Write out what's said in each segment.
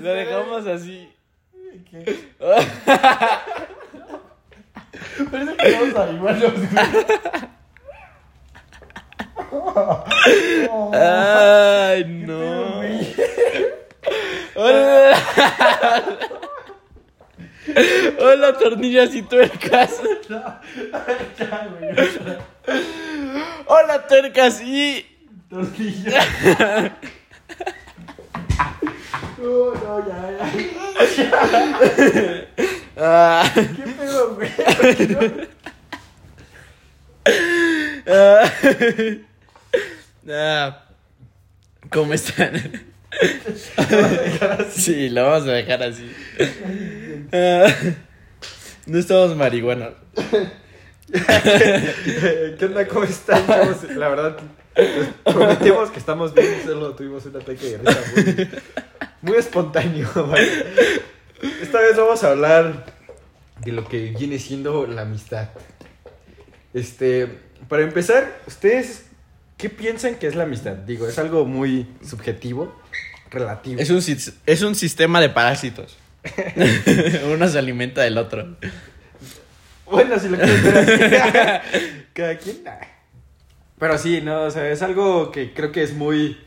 Lo dejamos así. ¿Qué? Parece que vamos a igualos, güey. Ay, ¿Qué pedo, no. Hola. Hola, tornillas y tuercas. Hola, tuercas y. Tortilla. No, no, ya, ya. ¿Qué pedo, güey? ¿Cómo están? Sí, lo vamos a dejar así. Ah, No estamos marihuanos. ¿Qué onda? ¿Cómo están? La verdad, prometimos que estamos bien, solo tuvimos un ataque de risa muy, muy espontáneo, ¿vale? Esta vez vamos a hablar de lo que viene siendo la amistad. Este, para empezar, ¿ustedes qué piensan que es la amistad? Digo, es algo muy subjetivo, relativo. Es un, es un sistema de parásitos. Uno se alimenta del otro. Bueno, si lo quieres ver así. Cada quien. nah. Pero sí, no, o sea, es algo que creo que es muy.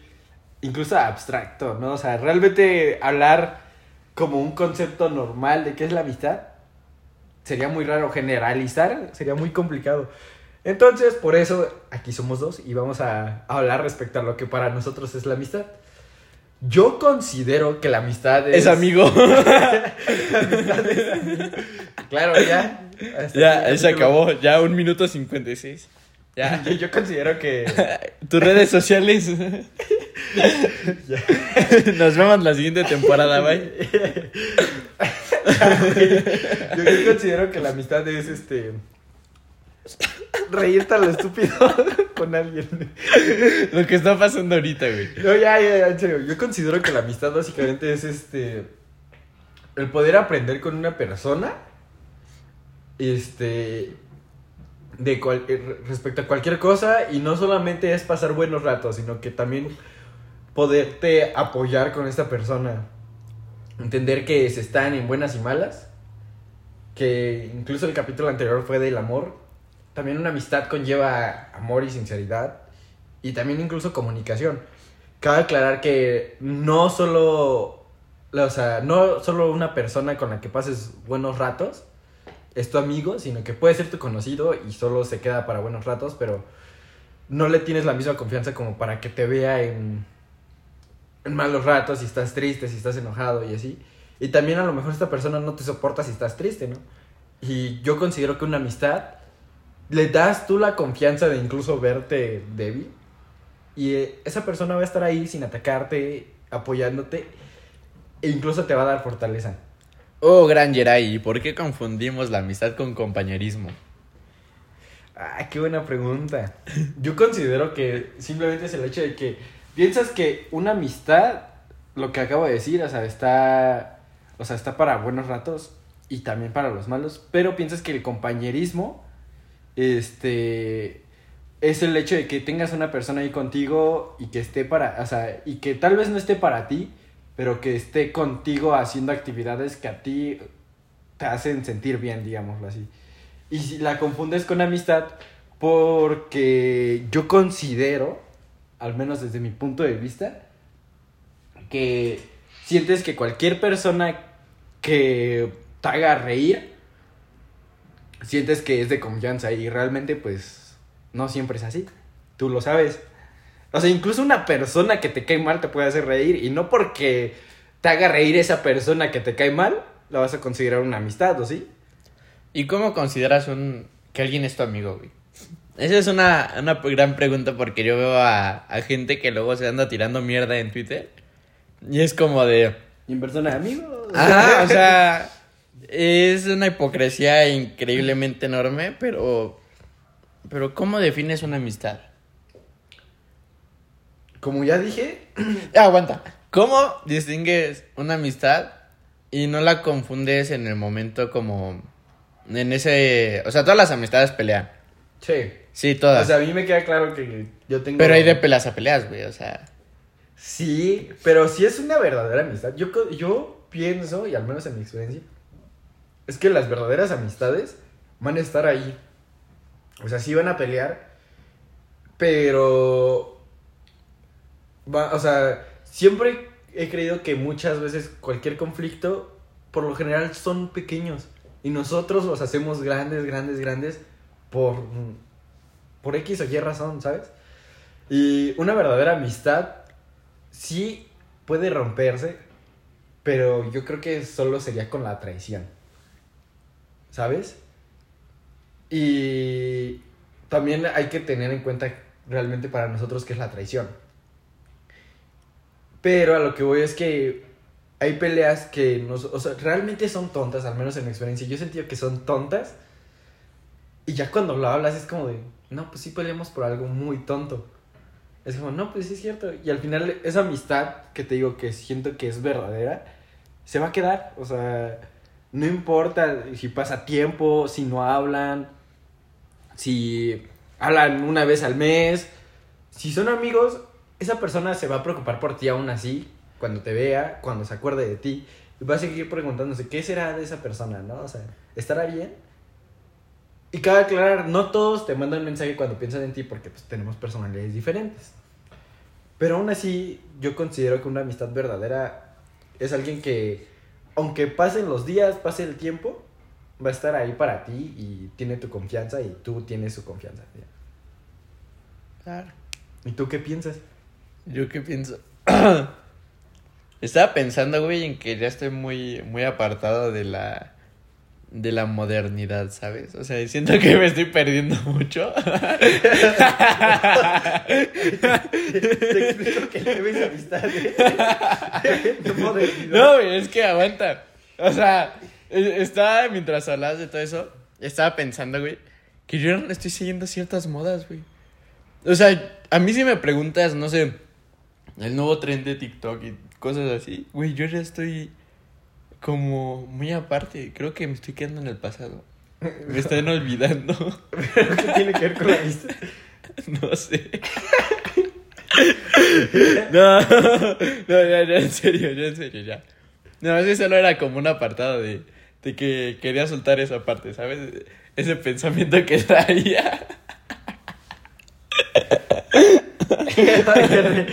Incluso abstracto, ¿no? O sea, realmente hablar como un concepto normal de qué es la amistad sería muy raro. Generalizar sería muy complicado. Entonces, por eso aquí somos dos y vamos a hablar respecto a lo que para nosotros es la amistad. Yo considero que la amistad es. Es amigo. Claro, ya. Hasta ya, aquí, se acabó. Ya un minuto cincuenta y seis. Ya. Yo, yo considero que. Tus redes sociales. Nos vemos la siguiente temporada, bye. yo, yo considero que la amistad es este. Reírte a lo estúpido con alguien. Lo que está pasando ahorita, güey. No, ya, ya, ya, en serio. Yo considero que la amistad básicamente es este. El poder aprender con una persona. Este. De cual- eh, respecto a cualquier cosa. Y no solamente es pasar buenos ratos, sino que también poderte apoyar con esta persona. Entender que se están en buenas y malas. Que incluso el capítulo anterior fue del amor. También una amistad conlleva amor y sinceridad. Y también incluso comunicación. Cabe aclarar que no solo. O sea, no solo una persona con la que pases buenos ratos es tu amigo, sino que puede ser tu conocido y solo se queda para buenos ratos, pero no le tienes la misma confianza como para que te vea en, en malos ratos, si estás triste, si estás enojado y así. Y también a lo mejor esta persona no te soporta si estás triste, ¿no? Y yo considero que una amistad le das tú la confianza de incluso verte débil. Y eh, esa persona va a estar ahí sin atacarte, apoyándote, e incluso te va a dar fortaleza. Oh, gran Jerai, ¿por qué confundimos la amistad con compañerismo? Ah, qué buena pregunta. Yo considero que simplemente es el hecho de que piensas que una amistad, lo que acabo de decir, o sea, está, o sea, está para buenos ratos y también para los malos, pero piensas que el compañerismo, este, es el hecho de que tengas una persona ahí contigo y que esté para, o sea, y que tal vez no esté para ti, pero que esté contigo haciendo actividades que a ti te hacen sentir bien, digámoslo así. Y si la confundes con amistad, porque yo considero, al menos desde mi punto de vista, que sientes que cualquier persona que te haga reír, sientes que es de confianza y realmente pues no siempre es así. Tú lo sabes. O sea, incluso una persona que te cae mal te puede hacer reír y no porque te haga reír esa persona que te cae mal, la vas a considerar una amistad, ¿o sí? ¿Y cómo consideras un que alguien es tu amigo, güey? Esa es una, una gran pregunta porque yo veo a, a gente que luego se anda tirando mierda en Twitter. Y es como de... Y en persona, amigos. Ajá, o sea, es una hipocresía increíblemente enorme, pero... Pero ¿cómo defines una amistad? Como ya dije, Ah, aguanta. ¿Cómo distingues una amistad y no la confundes en el momento como... En ese... O sea, todas las amistades pelean. sí. Sí, todas. O sea, a mí me queda claro que yo tengo. Pero hay de peleas a peleas, güey, o sea... Sí, pero si es una verdadera amistad. Yo, yo pienso, y al menos en mi experiencia, es que las verdaderas amistades van a estar ahí. O sea, sí van a pelear, pero... Va, o sea, siempre he creído que muchas veces cualquier conflicto, por lo general, son pequeños. Y nosotros los hacemos grandes, grandes, grandes por, por X o Y razón, ¿sabes? Y una verdadera amistad sí puede romperse, pero yo creo que solo sería con la traición. ¿Sabes? Y también hay que tener en cuenta realmente para nosotros qué es la traición. Pero a lo que voy es que hay peleas que nos, o sea, realmente son tontas, al menos en mi experiencia. Yo he sentido que son tontas. Y ya cuando lo hablas es como de, no, pues sí peleamos por algo muy tonto. Es como, no, pues sí es cierto. Y al final esa amistad que te digo que siento que es verdadera, se va a quedar. O sea, no importa si pasa tiempo, si no hablan, si hablan una vez al mes. Si son amigos, esa persona se va a preocupar por ti aún así, cuando te vea, cuando se acuerde de ti. Y va a seguir preguntándose, ¿qué será de esa persona, no? O sea, ¿estará bien? Y cabe aclarar, no todos te mandan mensaje cuando piensan en ti porque pues, tenemos personalidades diferentes. Pero aún así, yo considero que una amistad verdadera es alguien que, aunque pasen los días, pase el tiempo, va a estar ahí para ti y tiene tu confianza y tú tienes su confianza. Claro. ¿Y tú qué piensas? ¿Yo qué pienso? Estaba pensando, güey, en que ya estoy muy, muy apartado de la, de la modernidad, ¿sabes? O sea, siento que me estoy perdiendo mucho. Te explico que debes amistad. ¿eh? No güey, es que aguanta. O sea, e- estaba, mientras hablabas de todo eso, estaba pensando, güey, que yo no estoy siguiendo ciertas modas, güey. O sea, a mí si me preguntas, no sé, el nuevo tren de TikTok y cosas así, güey, yo ya estoy como muy aparte. Creo que me estoy quedando en el pasado. Me están olvidando. ¿Pero qué tiene que ver con la amistad? No sé. No, no, ya, ya, en serio, ya, en serio, ya. No, ese solo era como un apartado de, de que quería soltar esa parte, ¿sabes? Ese pensamiento que traía.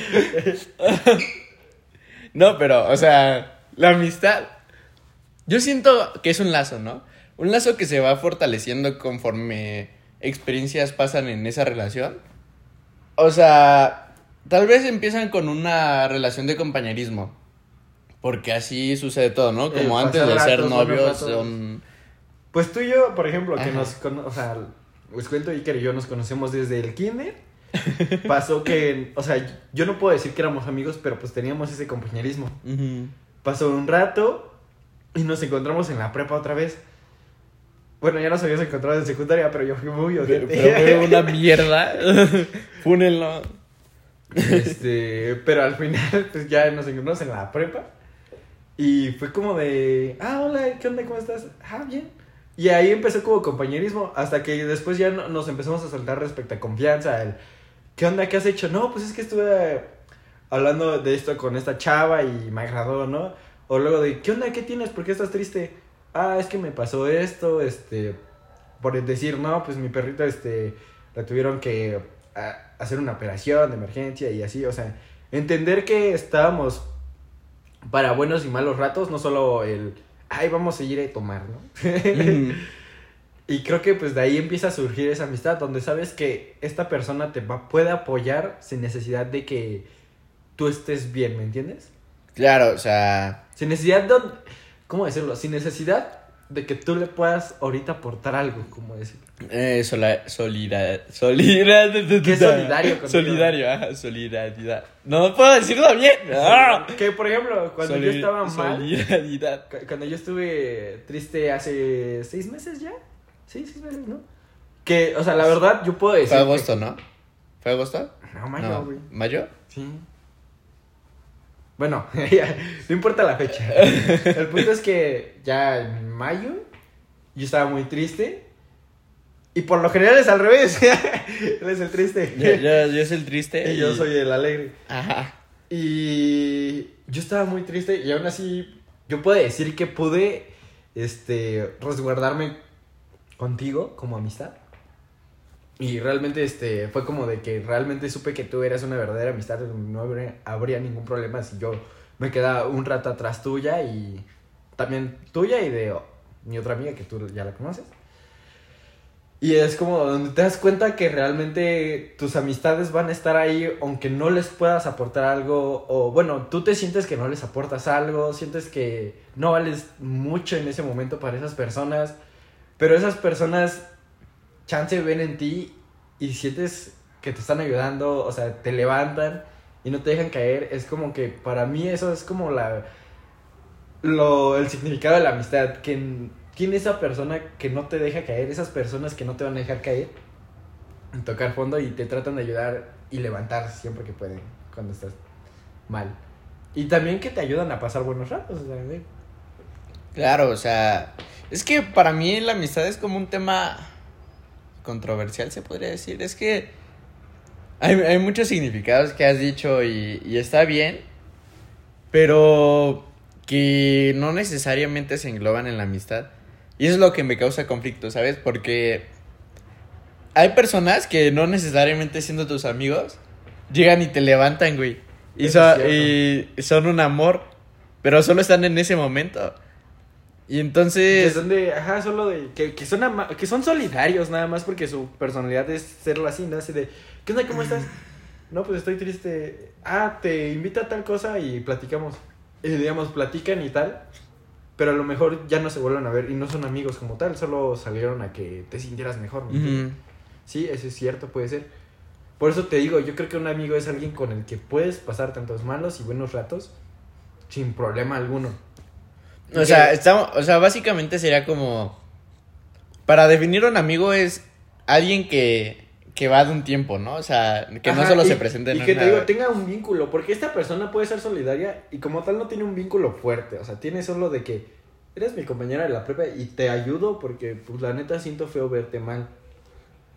No, pero, o sea, la amistad. Yo siento que es un lazo, ¿no? Un lazo que se va fortaleciendo conforme experiencias pasan en esa relación. O sea, tal vez empiezan con una relación de compañerismo. Porque así sucede todo, ¿no? Como Eh, antes de ser novios, son. Pues tú y yo, por ejemplo, que Ajá. nos o sea, les cuento Iker y yo nos conocemos desde el kinder. Pasó que, o sea, yo no puedo decir que éramos amigos, pero pues teníamos ese compañerismo. Pasó un rato y nos encontramos en la prepa otra vez. Bueno, ya nos habíamos encontrado en secundaria, pero yo fui muy Pero ojete. fue una mierda. Fúnenlo. Este, pero al final, pues ya nos encontramos en la prepa. Y fue como de, ah, hola, ¿qué onda? ¿Cómo estás? Ah, bien. Y ahí empezó como compañerismo, hasta que después ya no- nos empezamos a soltar respecto a confianza. El, ¿Qué onda? ¿Qué has hecho? No, pues es que estuve hablando de esto con esta chava y me agradó, ¿no? O luego de, ¿qué onda? ¿Qué tienes? ¿Por qué estás triste? Ah, es que me pasó esto, este, por decir, no, pues mi perrito, este, la tuvieron que a- hacer una operación de emergencia y así, o sea, entender que estábamos para buenos y malos ratos, no solo el, ay, vamos a ir a tomar, ¿no? y creo que pues de ahí empieza a surgir esa amistad, donde sabes que esta persona te va, puede apoyar sin necesidad de que tú estés bien, ¿me entiendes? Claro, o sea. Sin necesidad de, ¿cómo decirlo? Sin necesidad de que tú le puedas ahorita aportar algo, como decirlo. Eh, sola, solida, solidaridad. ¿Qué solidario contigo? Solidario, ajá, solidaridad. No puedo decirlo bien. ¡Ah! Que por ejemplo, cuando yo estaba mal, Solidaridad. cu- cuando yo estuve triste hace seis meses ya, sí, seis meses, ¿no? Que, o sea, la verdad, yo puedo decir. Fue que- agosto, ¿no? ¿Fue agosto? No, mayo, No, güey. ¿Mayo? Sí. Bueno, ya, no importa la fecha. El punto es que ya en mayo yo estaba muy triste. Y por lo general es al revés. Él es el triste. Yo, yo, yo soy el triste. Y yo soy el alegre. Ajá. Y yo estaba muy triste y aún así yo puedo decir que pude este resguardarme contigo como amistad. Y realmente este fue como de que realmente supe que tú eras una verdadera amistad, no habría, ningún problema si yo me quedaba un rato atrás tuya y también tuya y de mi otra amiga que tú ya la conoces. Y es como donde te das cuenta que realmente tus amistades van a estar ahí aunque no les puedas aportar algo o bueno, tú te sientes que no les aportas algo, sientes que no vales mucho en ese momento para esas personas, pero esas personas chance ven en ti y sientes que te están ayudando, o sea, te levantan y no te dejan caer, es como que para mí eso es como la lo el significado de la amistad, que ¿Quién es esa persona que no te deja caer? Esas personas que no te van a dejar caer, tocar fondo y te tratan de ayudar y levantar siempre que pueden cuando estás mal. Y también que te ayudan a pasar buenos ratos. O sea, Claro, o sea, es que para mí la amistad es como un tema controversial, se podría decir. Es que hay, hay muchos significados que has dicho y, y está bien, pero que no necesariamente se engloban en la amistad. Y eso es lo que me causa conflicto, ¿sabes? Porque hay personas que no necesariamente siendo tus amigos, llegan y te levantan, güey. Y, y son un amor, pero solo están en ese momento. Y entonces... Que son de, ajá, solo de, que, que, son, que son solidarios nada más porque su personalidad es serlo así, ¿no? Así de, ¿qué onda, cómo estás? No, pues estoy triste. Ah, te invita a tal cosa y platicamos. Y digamos, platican y tal pero a lo mejor ya no se vuelven a ver y no son amigos como tal, solo salieron a que te sintieras mejor. Sí, eso es cierto, puede ser. Por eso te digo, yo creo que un amigo es alguien con el que puedes pasar tantos malos y buenos ratos sin problema alguno. O sea, estamos, o sea, básicamente sería como para definir un amigo es alguien que que va de un tiempo, ¿no? O sea, que no solo se presente en Y que te digo, tenga un vínculo, porque esta persona puede ser solidaria y como tal no tiene un vínculo fuerte, o sea, tiene solo de que eres mi compañera de la prepa y te ayudo porque, pues, la neta siento feo verte mal.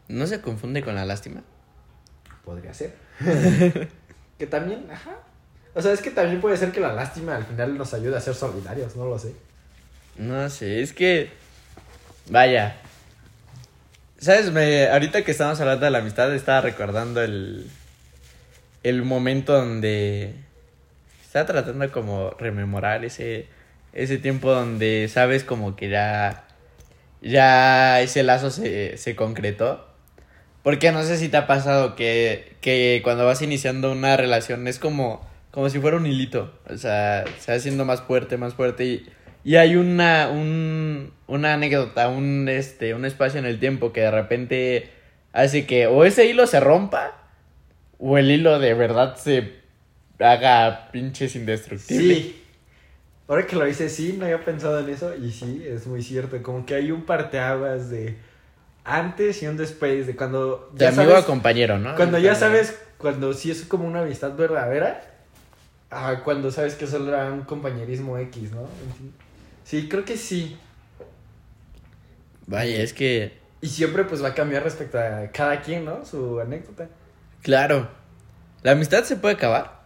¿No se confunde con la lástima? Podría ser. que también, ajá. O sea, es que también puede ser que la lástima al final nos ayude a ser solidarios, no lo sé. No sé, es que... Vaya, ¿Sabes? Me, ahorita que estamos hablando de la amistad, estaba recordando el, el momento donde estaba tratando como rememorar ese, ese tiempo donde sabes como que ya, ya ese lazo se, se concretó. Porque no sé si te ha pasado que, que cuando vas iniciando una relación es como, como si fuera un hilito. O sea, se va haciendo más fuerte, más fuerte y y hay una, un, una anécdota, un, este, un espacio en el tiempo que de repente hace que o ese hilo se rompa o el hilo de verdad se haga pinches indestructible. Sí. Ahora que lo dices, sí, no había pensado en eso y sí, es muy cierto. Como que hay un parteaguas de antes y un después, de cuando... de amigo a compañero, ¿no? Cuando ya sabes, cuando sí es como una amistad verdadera, ah, cuando sabes que solo era un compañerismo X, ¿no? Sí, creo que sí. Vaya, es que... Y siempre pues va a cambiar respecto a cada quien, ¿no? Su anécdota. Claro. ¿La amistad se puede acabar?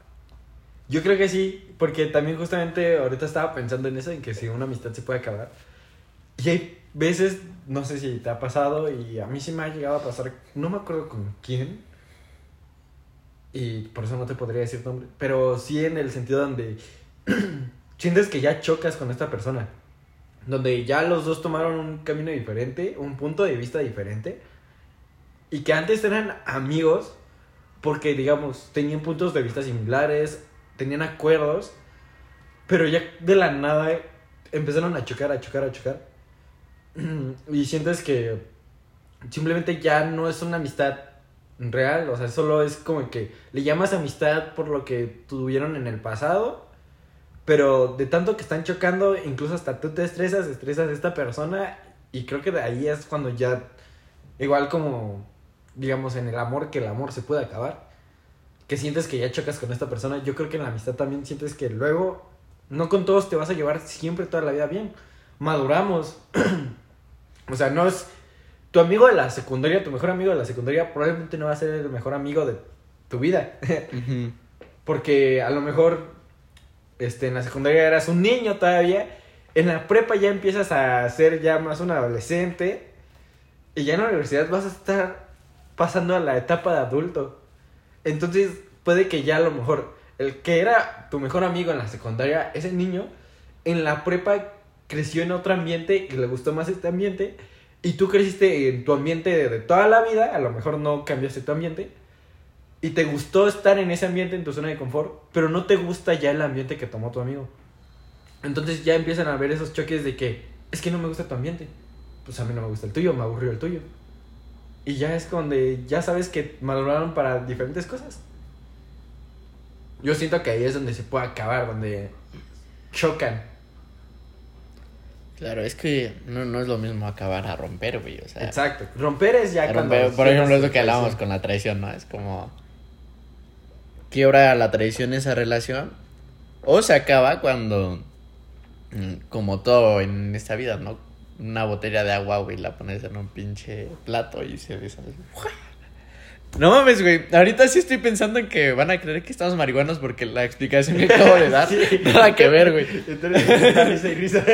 Yo creo que sí, porque también justamente ahorita estaba pensando en eso, en que si una amistad se puede acabar. Y hay veces, no sé si te ha pasado, y a mí sí me ha llegado a pasar, no me acuerdo con quién, y por eso no te podría decir nombre, pero sí en el sentido donde sientes que ya chocas con esta persona. Donde ya los dos tomaron un camino diferente, un punto de vista diferente. Y que antes eran amigos porque, digamos, tenían puntos de vista similares, tenían acuerdos, pero ya de la nada empezaron a chocar, a chocar, a chocar. Y sientes que simplemente ya no es una amistad real, o sea, solo es como que le llamas amistad por lo que tuvieron en el pasado pero de tanto que están chocando, incluso hasta tú te estresas, estresas a esta persona y creo que de ahí es cuando ya, igual como, digamos, en el amor, que el amor se puede acabar, que sientes que ya chocas con esta persona, yo creo que en la amistad también sientes que luego, no con todos te vas a llevar siempre toda la vida bien, maduramos, o sea, no es tu amigo de la secundaria, tu mejor amigo de la secundaria probablemente no va a ser el mejor amigo de tu vida. Porque a lo mejor este, en la secundaria eras un niño todavía. En la prepa ya empiezas a ser ya más un adolescente. Y ya en la universidad vas a estar pasando a la etapa de adulto. Entonces puede que ya a lo mejor el que era tu mejor amigo en la secundaria, ese niño, en la prepa creció en otro ambiente y le gustó más este ambiente. Y tú creciste en tu ambiente de, toda la vida, a lo mejor no cambiaste tu ambiente. Y te gustó estar en ese ambiente, en tu zona de confort, pero no te gusta ya el ambiente que tomó tu amigo. Entonces ya empiezan a haber esos choques de que, es que no me gusta tu ambiente. Pues a mí no me gusta el tuyo, me aburrió el tuyo. Y ya es donde ya sabes que valoraron para diferentes cosas. Yo siento que ahí es donde se puede acabar, donde chocan. Claro, es que no, no es lo mismo acabar a romper, güey. O sea, Exacto. Romper es ya cuando... por ejemplo, es lo que hablábamos con la traición, ¿no? Es como. Quiebra la traición esa relación. O se acaba cuando. mm, Como todo en esta vida, ¿no? Una botella de agua, güey, la pones en un pinche plato y se deshace. No mames, güey. Ahorita sí estoy pensando en que van a creer que estamos marihuanos porque la explicación que acabo de dar. Sí. Nada que ver, güey. Entonces, y risa.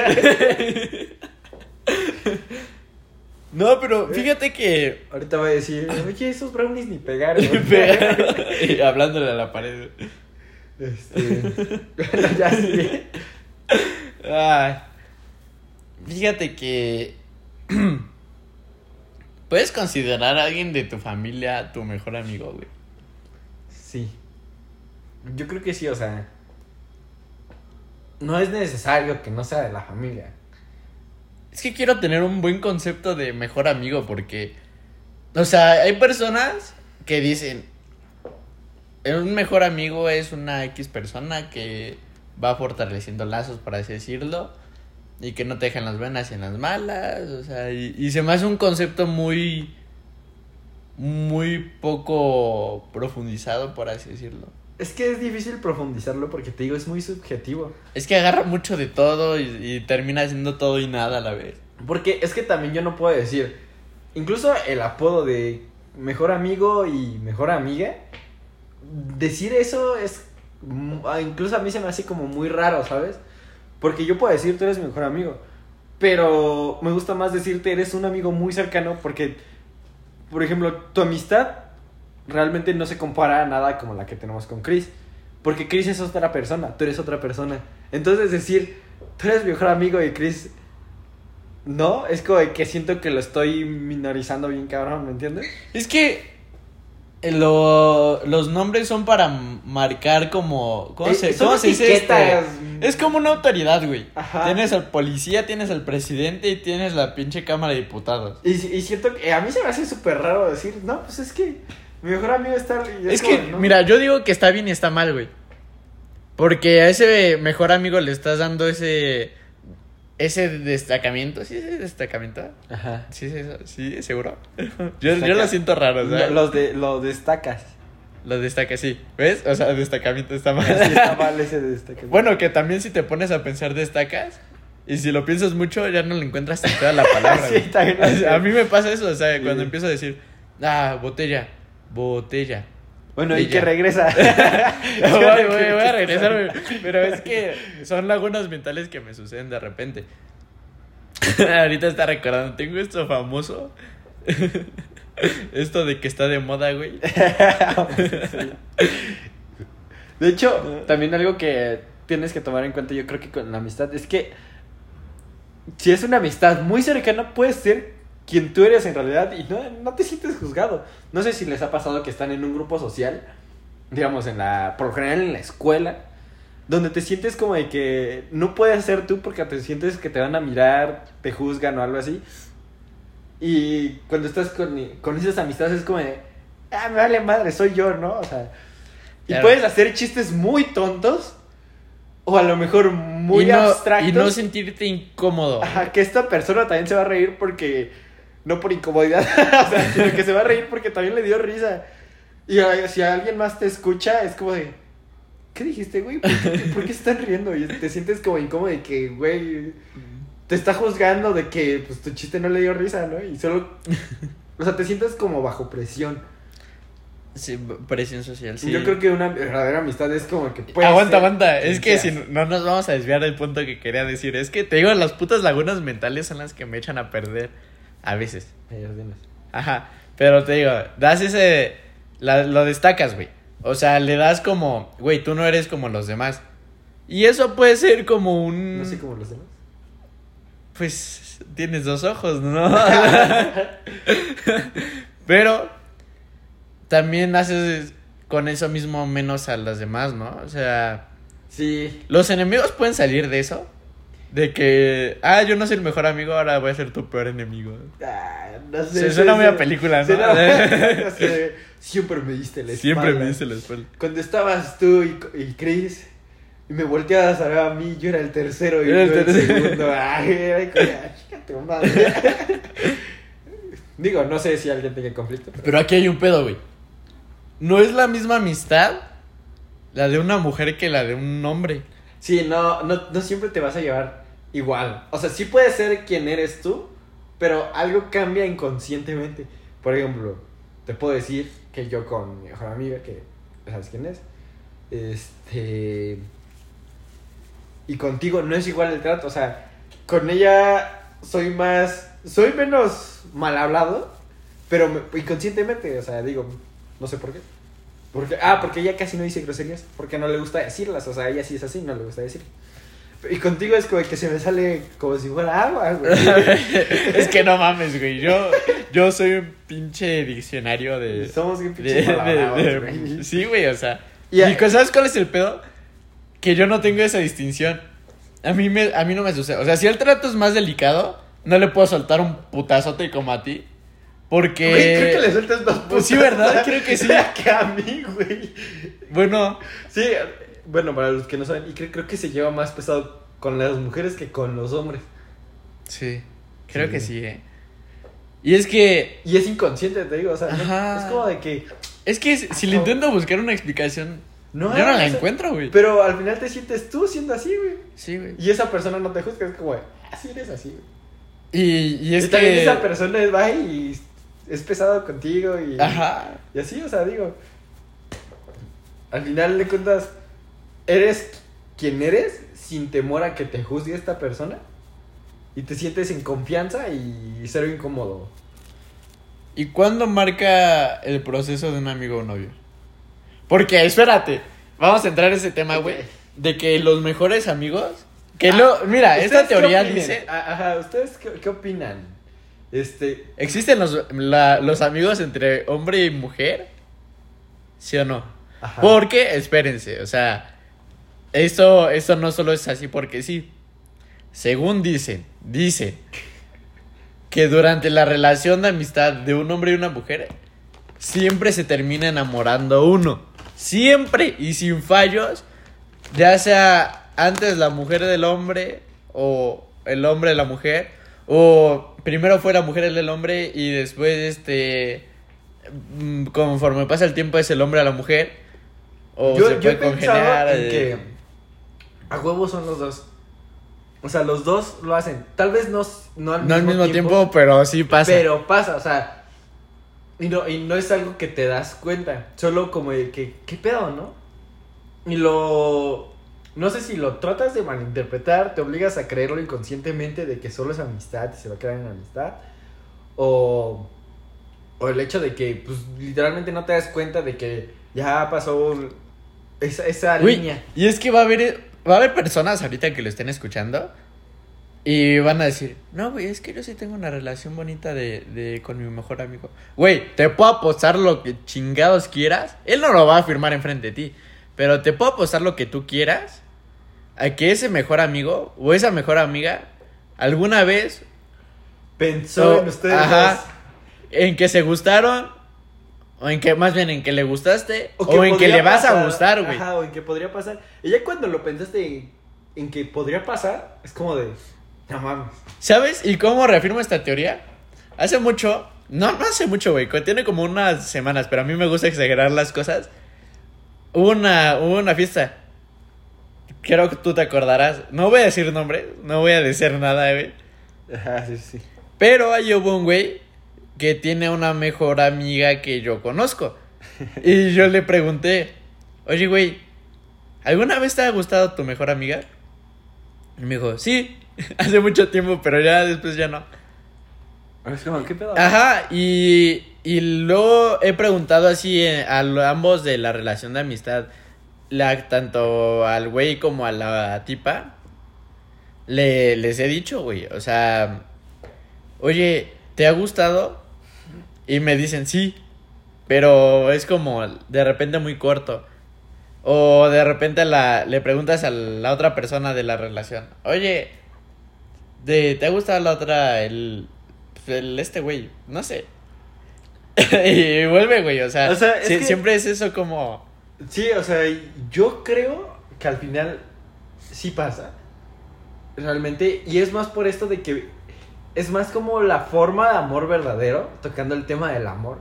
No, pero fíjate que. Ahorita voy a decir, oye, esos brownies ni pegaron. y hablándole a la pared. este... ya sí. Ay. Fíjate que. Puedes considerar a alguien de tu familia tu mejor amigo, güey. Sí. Yo creo que sí, o sea. No es necesario que no sea de la familia. Es que quiero tener un buen concepto de mejor amigo porque. O sea, hay personas que dicen. Un mejor amigo es una X persona que va fortaleciendo lazos, por así decirlo. Y que no te dejan las buenas y en las malas. O sea, y, y se me hace un concepto muy. Muy poco profundizado, por así decirlo. Es que es difícil profundizarlo porque te digo, es muy subjetivo. Es que agarra mucho de todo y, y termina haciendo todo y nada a la vez. Porque es que también yo no puedo decir. Incluso el apodo de mejor amigo y mejor amiga. Decir eso es. mm, ah, Incluso a mí se me hace como muy raro, ¿sabes? Porque yo puedo decir tú eres mi mejor amigo. Pero me gusta más decirte eres un amigo muy cercano porque, por ejemplo, tu amistad realmente no se compara a nada como la que tenemos con Chris. Porque Chris es otra persona, tú eres otra persona. Entonces decir, tú eres mi mejor amigo y Chris no, es como que siento que lo estoy minorizando bien cabrón, ¿me entiendes? Es que lo- los nombres son para marcar como... ¿Cómo Eh, se, cómo se dice etiquetas. Es como una autoridad, güey. Ajá. Tienes al policía, tienes al presidente y tienes la pinche Cámara de Diputados. Y, y siento que a mí se me hace súper raro decir, no, pues es que mi mejor amigo está... Es como, que, ¿no? mira, yo digo que está bien y está mal, güey. Porque a ese mejor amigo le estás dando ese... Ese destacamiento. ¿Sí ese destacamiento? Ajá. Sí, es eso. Sí, seguro. yo, yo lo siento raro, Lo- Los de, lo destacas. Lo destaca, sí. ¿Ves? O sea, destacamiento está mal. Sí, está mal ese de destacas. Bueno, que también si te pones a pensar destacas y si lo piensas mucho ya no le encuentras toda la palabra. Sí, O sea, sé. a mí me pasa eso, o sea, Sí. cuando empiezo a decir, ah, botella, botella. Bueno, y y que regresa. voy, voy- voy a regresar, pero es que son lagunas mentales que me suceden de repente. Ahorita está recordando, tengo esto famoso. esto de que está de moda, güey. De hecho, también algo que tienes que tomar en cuenta, yo creo que con la amistad, es que si es una amistad muy cercana, puedes ser quien tú eres en realidad y no, no te sientes juzgado. No sé si les ha pasado que están en un grupo social, digamos, en la, por lo general en la escuela, donde te sientes como de que no puedes ser tú porque te sientes que te van a mirar, te juzgan o algo así. Y cuando estás con, con esas amistades es como de, ah, me vale madre, soy yo, ¿no? O sea, y Claro. puedes hacer chistes muy tontos o a lo mejor muy y no, abstractos. Y no sentirte incómodo. Ajá, que esta persona también se va a reír porque. No por incomodidad, o sea, sino que se va a reír porque también le dio risa. Y a- si alguien más te escucha, es como de. ¿Qué dijiste, güey? ¿Por qué, por qué están riendo? Y te sientes como incómodo de que, güey. Te está juzgando de que pues, tu chiste no le dio risa, ¿no? Y solo. O sea, te sientes como bajo presión. Sí, presión social, sí. Yo creo que una verdadera amistad es como que puede aguanta, ser aguanta. Es que si no nos vamos a desviar del punto que quería decir. Es que te digo, las putas lagunas mentales son las que me echan a perder. A veces. Ajá. Pero te digo, das ese. la- lo destacas, güey. O sea, le das como, güey, tú no eres como los demás. Y eso puede ser como un. No sé cómo los demás. Pues tienes dos ojos, ¿no? Pero también haces con eso mismo menos a las demás, ¿no? O sea, Sí. los enemigos pueden salir de eso. De que, ah, yo no soy el mejor amigo, ahora voy a ser tu peor enemigo. Ah, no sé. Se suena muy a película, ¿no? Suena- no sé. Siempre me diste la espalda. Siempre me dice la espalda. Cuando estabas tú y, y Chris y me volteabas a ver a mí, yo era el tercero y Era el tú el tercero. segundo. Ay, ay, tu madre. Digo, no sé si alguien tenga conflicto. pero- Pero aquí hay un pedo, güey. No es la misma amistad la de una mujer que la de un hombre. Sí, no, no, no siempre te vas a llevar igual. O sea, sí puede ser quien eres tú, pero algo cambia inconscientemente. Por ejemplo, te puedo decir que yo con mi mejor amiga, que sabes quién es, este... Y contigo no es igual el trato, o sea, con ella soy más, soy menos mal hablado, pero me- inconscientemente, o sea, digo, no sé por qué. Porque, ah, porque ella casi no dice groserías, porque no le gusta decirlas, o sea, ella sí es así, no le gusta decir. Y contigo es como que se me sale como si fuera agua, güey. es que no mames, güey. Yo, yo soy un pinche diccionario de. Somos bien de- pinches de- palabras, de- güey. Sí, güey, o sea. Y Y, a- ¿sabes cuál es el pedo? Que yo no tengo esa distinción. A mí, me, a mí no me sucede. O sea, si el trato es más delicado, no le puedo soltar un putazote como a ti. Porque. Güey, creo que le sueltas más Pues sí, ¿verdad? Creo que sí. que a mí, güey. Bueno, Sí, bueno, para los que no saben, y creo, creo que se lleva más pesado con las mujeres que con los hombres. sí. Creo Sí. que sí, eh. Y es que. Y es inconsciente, te digo, o sea, Ajá. es como de que... Es que si le intento buscar una explicación, No, yo no la encuentro, güey. Pero al final te sientes tú siendo así, güey. Sí, güey. Y esa persona no te juzga, es como, así eres así, güey. Y, y es y también que. esa persona va y es pesado contigo y... Ajá. Y así, o sea, digo. Al final de cuentas, eres quien eres sin temor a que te juzgue esta persona. Y te sientes en confianza y cero incómodo. ¿Y cuándo marca el proceso de un amigo o novio? Porque, espérate, vamos a entrar en ese tema, güey. De que los mejores amigos. Que lo. Mira, esta ¿Ustedes qué teoría dice. A- Ajá, ¿ustedes qué, qué opinan? Este. ¿Existen los, la- los amigos entre hombre y mujer? ¿Sí o no? Ajá. Porque, espérense, o sea, esto, esto no solo es así porque sí. Según dicen, dicen que durante la relación de amistad de un hombre y una mujer, siempre se termina enamorando uno. Siempre y sin fallos, ya sea antes la mujer del hombre o el hombre de la mujer, o primero fue la mujer del hombre y después este mm, conforme pasa el tiempo es el hombre a la mujer o se yo, yo puede pensado congeniar en eh, que a huevos son los dos. O sea, los dos lo hacen. Tal vez no, no al no al mismo tiempo, pero sí pasa Pero pasa, o sea. Y no, y no es algo que te das cuenta. Solo como de que, ¿qué pedo, no? Y lo. No sé si lo tratas de malinterpretar, te obligas a creerlo inconscientemente de que solo es amistad y se va a quedar en amistad. O. O el hecho de que, pues, literalmente no te das cuenta de que ya pasó esa, esa línea. y es que va a haber va a haber personas ahorita que lo estén escuchando y van a decir, "No, güey, es que yo sí tengo una relación bonita de, de con mi mejor amigo." Güey, te puedo apostar lo que chingados quieras. Él no lo va a afirmar enfrente de ti, pero te puedo apostar lo que tú quieras a que ese mejor amigo o esa mejor amiga alguna vez Pensó o- en ustedes ajá, en que se gustaron o en que más bien en que le gustaste o, en que le vas a gustar, güey. Ajá, o en que podría pasar. Y ya cuando lo pensaste en, en que podría pasar, es como de. No mames. ¿Sabes? ¿Y cómo reafirmo esta teoría? Hace mucho, no, no hace mucho, güey, tiene como unas semanas, pero a mí me gusta exagerar las cosas. Una, una fiesta. Creo que tú te acordarás. No voy a decir nombre, no voy a decir nada, güey. Ajá, sí, sí. Pero ahí hubo un güey que tiene una mejor amiga que yo conozco. Y yo le pregunté, oye, güey, ¿alguna vez te ha gustado tu mejor amiga? Y me dijo, sí, hace mucho tiempo, pero ya después ya no. Es como, ¿qué pedo? Ajá, y, y luego he preguntado así eh, a ambos de la relación de amistad, la, tanto al güey como a la tipa, le, les he dicho, güey, o sea, oye, ¿te ha gustado? Y me dicen sí, pero es como de repente muy corto. O de repente la, le preguntas a la otra persona de la relación, oye, de, ¿te ha gustado la otra, el, el este güey? No sé. y vuelve, güey, o sea, O sea, es sie- que- siempre es eso como... Sí, o sea, yo creo que al final sí pasa. Realmente. Y es más por esto de que es más como la forma de amor verdadero, tocando el tema del amor.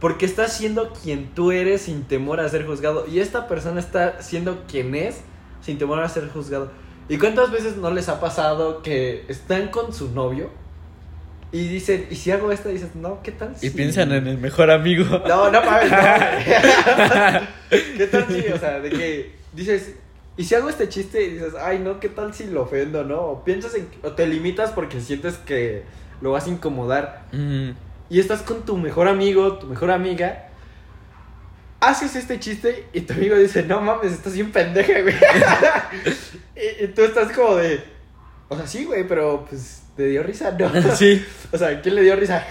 Porque estás siendo quien tú eres sin temor a ser juzgado. Y esta persona está siendo quien es sin temor a ser juzgado. ¿Y cuántas veces no les ha pasado que están con su novio? Y dicen, ¿y si hago esto? Y dices, no, ¿qué tal? Y si- piensan en el mejor amigo. no, no mames, no. ¿Qué tal si, o sea, de que dices, y si hago este chiste y dices, ay, no, ¿qué tal si lo ofendo, no? O piensas en, o te limitas porque sientes que lo vas a incomodar. Mm, Y estás con tu mejor amigo, tu mejor amiga. Haces este chiste y tu amigo dice, no mames, estás bien pendeja, güey. y, y tú estás como de, o sea, sí, güey, pero pues te dio risa, ¿no? sí. O sea, ¿quién le dio risa?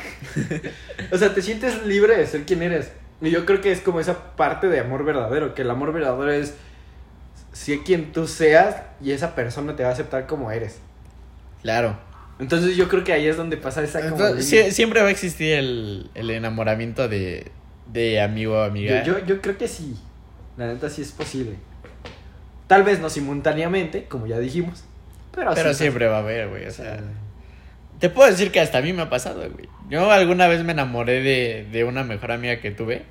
o sea, te sientes libre de ser quien eres. Y yo creo que es como esa parte de amor verdadero, que el amor verdadero es ser quien tú seas y esa persona te va a aceptar como eres. Claro. Entonces yo creo que ahí es donde pasa esa como Entonces, siempre va a existir el, el enamoramiento de, de amigo o amiga. yo, yo, yo creo que sí. La neta sí es posible. Tal vez no simultáneamente, como ya dijimos. Pero, pero siempre va a haber, güey. O sea, te puedo decir que hasta a mí me ha pasado, güey. Yo alguna vez me enamoré de, de una mejor amiga que tuve.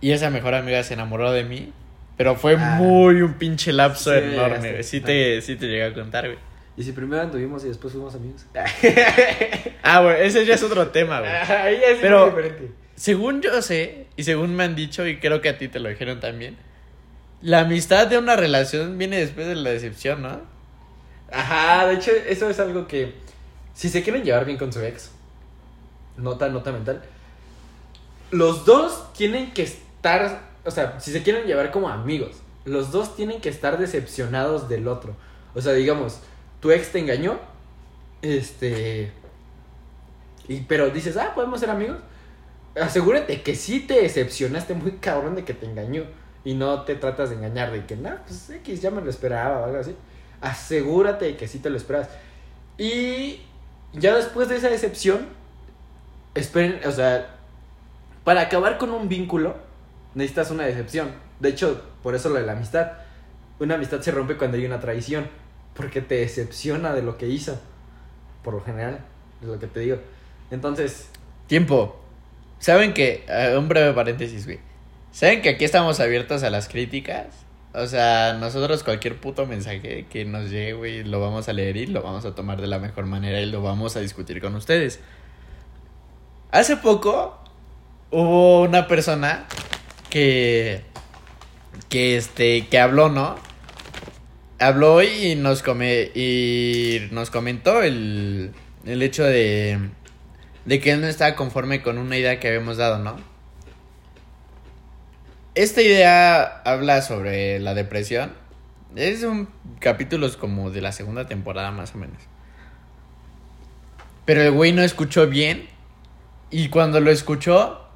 Y esa mejor amiga se enamoró de mí. Pero fue Ah. muy un pinche lapso Sí, enorme, güey. Sí te, sí te llegué a contar, güey. Y si primero anduvimos y después fuimos amigos. Ah, güey, ese ya es otro tema, güey. Ahí es Pero- muy diferente. Según yo sé, y según me han dicho, y creo que a ti te lo dijeron también, la amistad de una relación viene después de la decepción, ¿no? Ajá, de hecho, eso es algo que. Si se quieren llevar bien con su ex, nota, nota mental. Los dos tienen que estar. O sea, si se quieren llevar como amigos, los dos tienen que estar decepcionados del otro. O sea, digamos, tu ex te engañó. Este. Y, pero dices, ah, podemos ser amigos. Asegúrate que sí te decepcionaste muy cabrón de que te engañó. Y no te tratas de engañar de que, nah, pues X ya me lo esperaba o algo así. Asegúrate de que sí te lo esperas. Y ya después de esa decepción, esperen, o sea, para acabar con un vínculo, necesitas una decepción. De hecho, por eso lo de la amistad. Una amistad se rompe cuando hay una traición. Porque te decepciona de lo que hizo. Por lo general, es lo que te digo. Entonces, Tiempo. ¿Saben que, eh, un breve paréntesis, güey. ¿Saben que aquí estamos abiertos a las críticas? O sea, nosotros cualquier puto mensaje que nos llegue, güey, lo vamos a leer y lo vamos a tomar de la mejor manera y lo vamos a discutir con ustedes. Hace poco hubo una persona que que este que habló, ¿no? Habló y nos come y nos comentó el el hecho de de que él no estaba conforme con una idea que habíamos dado, ¿no? Esta idea habla sobre la depresión. Es un capítulos como de la segunda temporada más o menos. Pero el güey no escuchó bien y cuando lo escuchó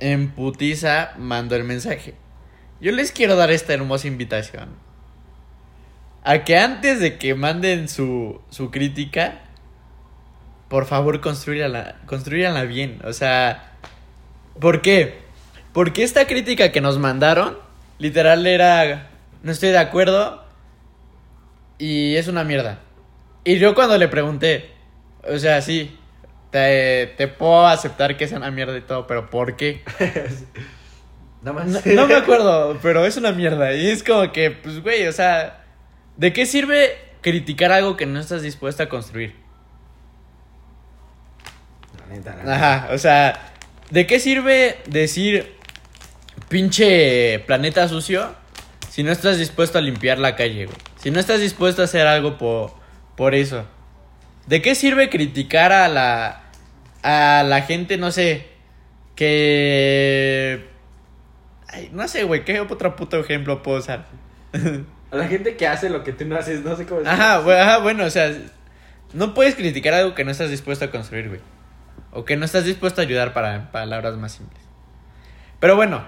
en putiza mandó el mensaje. Yo les quiero dar esta hermosa invitación. A que antes de que manden su, su crítica, por favor construyanla bien. O sea, ¿por qué? Porque esta crítica que nos mandaron, literal era, no estoy de acuerdo y es una mierda. Y yo cuando le pregunté, o sea, sí, te, te puedo aceptar que es una mierda y todo, pero ¿por qué? nada más. No, no me acuerdo, pero es una mierda. Y es como que, pues, güey, o sea, ¿de qué sirve criticar algo que no estás dispuesto a construir? La neta, la neta. Ajá, o sea, ¿de qué sirve decir pinche planeta sucio si no estás dispuesto a limpiar la calle, güey. Si no estás dispuesto a hacer algo por, por eso. ¿De qué sirve criticar a la a la gente, no sé, que Ay, no sé, güey, ¿qué otro puto ejemplo puedo usar? A la gente que hace lo que tú no haces, no sé cómo decirlo. Ajá, ajá, bueno, o sea, no puedes criticar algo que no estás dispuesto a construir, güey. O que no estás dispuesto a ayudar para palabras más simples. Pero bueno,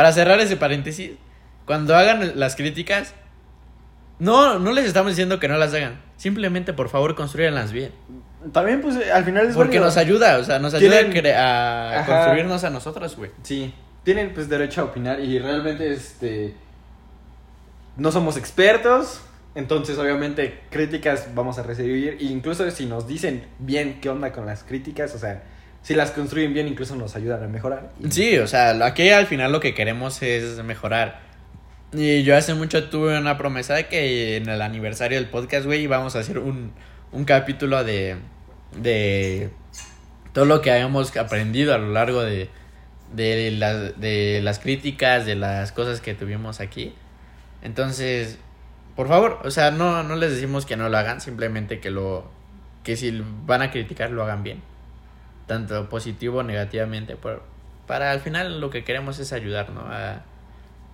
para cerrar ese paréntesis, cuando hagan las críticas, no, no les estamos diciendo que no las hagan. Simplemente, por favor, construyanlas bien. También, pues, al final es Porque válido. nos ayuda, o sea, nos ayuda a, Tienen- construirnos a nosotros, güey. Sí, tienen pues derecho a opinar y realmente este no somos expertos, entonces obviamente críticas vamos a recibir e incluso si nos dicen bien qué onda con las críticas, o sea, si las construyen bien incluso nos ayudan a mejorar. Sí, o sea, aquí al final lo que queremos es mejorar. Y yo hace mucho tuve una promesa de que en el aniversario del podcast, güey, íbamos a hacer un, un capítulo de, de todo lo que habíamos aprendido a lo largo de, de, las- de las críticas, de las cosas que tuvimos aquí. Entonces, por favor, o sea, no, no les decimos que no lo hagan, simplemente que lo que si van a criticar lo hagan bien. Tanto positivo o negativamente. por- para al final lo que queremos es ayudar, ¿no? A,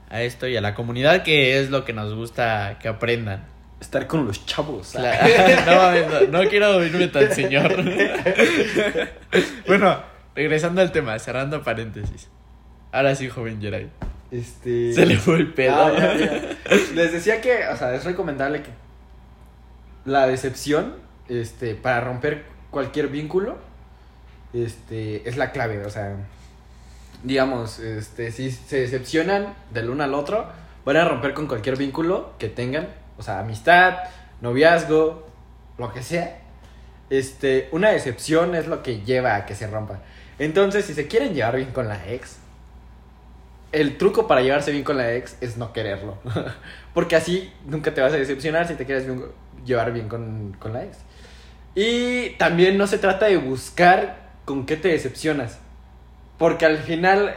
a esto y a la comunidad que es lo que nos gusta que aprendan. Estar con los chavos. No, mames, no, no quiero oírme tan señor. bueno, regresando al tema, cerrando paréntesis. Ahora sí, joven Jerai. Este Se le fue el pedo. Ah, ya, ya. Les decía que, o sea, es recomendable que la decepción, este, para romper cualquier vínculo, este, es la clave, o sea, digamos, este, si se decepcionan del uno al otro, van a romper con cualquier vínculo que tengan, o sea, amistad, noviazgo, lo que sea. Este, una decepción es lo que lleva a que se rompa. Entonces, si se quieren llevar bien con la ex, el truco para llevarse bien con la ex es no quererlo. Porque así nunca te vas a decepcionar si te quieres llevar bien con, con la ex. Y también no se trata de buscar con qué te decepcionas. Porque al final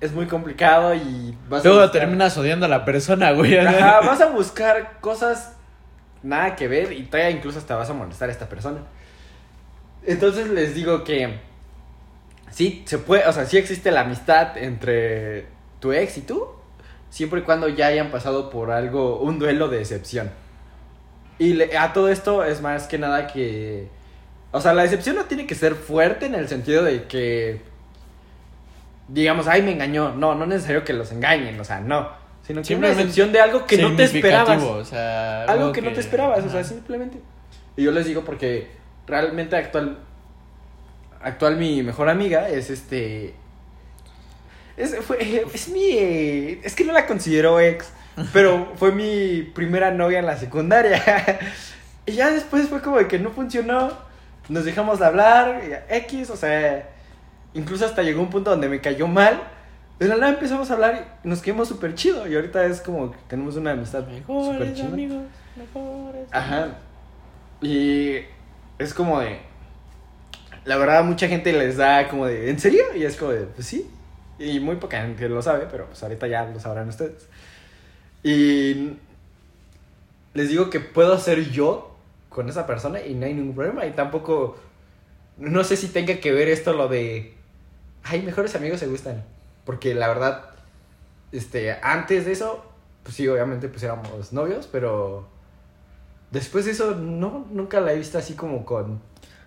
es muy complicado y vas Luego a buscar- terminas odiando a la persona, güey. Ajá, vas a buscar cosas nada que ver y todavía incluso hasta vas a molestar a esta persona. Entonces les digo que sí se puede, o sea, sí existe la amistad entre tu ex y tú, siempre y cuando ya hayan pasado por algo, un duelo de decepción. Y le- a todo esto es más que nada que, o sea, la decepción no tiene que ser fuerte en el sentido de que, digamos, ay, me engañó. No, no es necesario que los engañen, o sea, no. Sino que una decepción de algo que no te esperabas Significativo, O sea, algo que, no te esperabas, o sea, simplemente. Y yo les digo porque realmente actual actual mi mejor amiga es este es fue es mi es que no la considero ex, pero fue mi primera novia en la secundaria. y ya después fue como de que no funcionó, nos dejamos de hablar, y X, o sea, incluso hasta llegó un punto donde me cayó mal. De la nada empezamos a hablar y nos quedamos súper chido. Y ahorita es como que tenemos una amistad súper Mejores chida. amigos, mejores. Ajá. Y es como de. La verdad, mucha gente les da como de. ¿En serio? Y es como de. Pues sí. Y muy poca gente lo sabe, pero pues ahorita ya lo sabrán ustedes. Y. Les digo que puedo ser yo con esa persona y no hay ningún problema. Y tampoco. No sé si tenga que ver esto lo de. Ay, mejores amigos se gustan. Porque la verdad. Este, antes de eso. Pues sí, obviamente, pues éramos novios, pero. Después de eso, no, nunca la he visto así como con.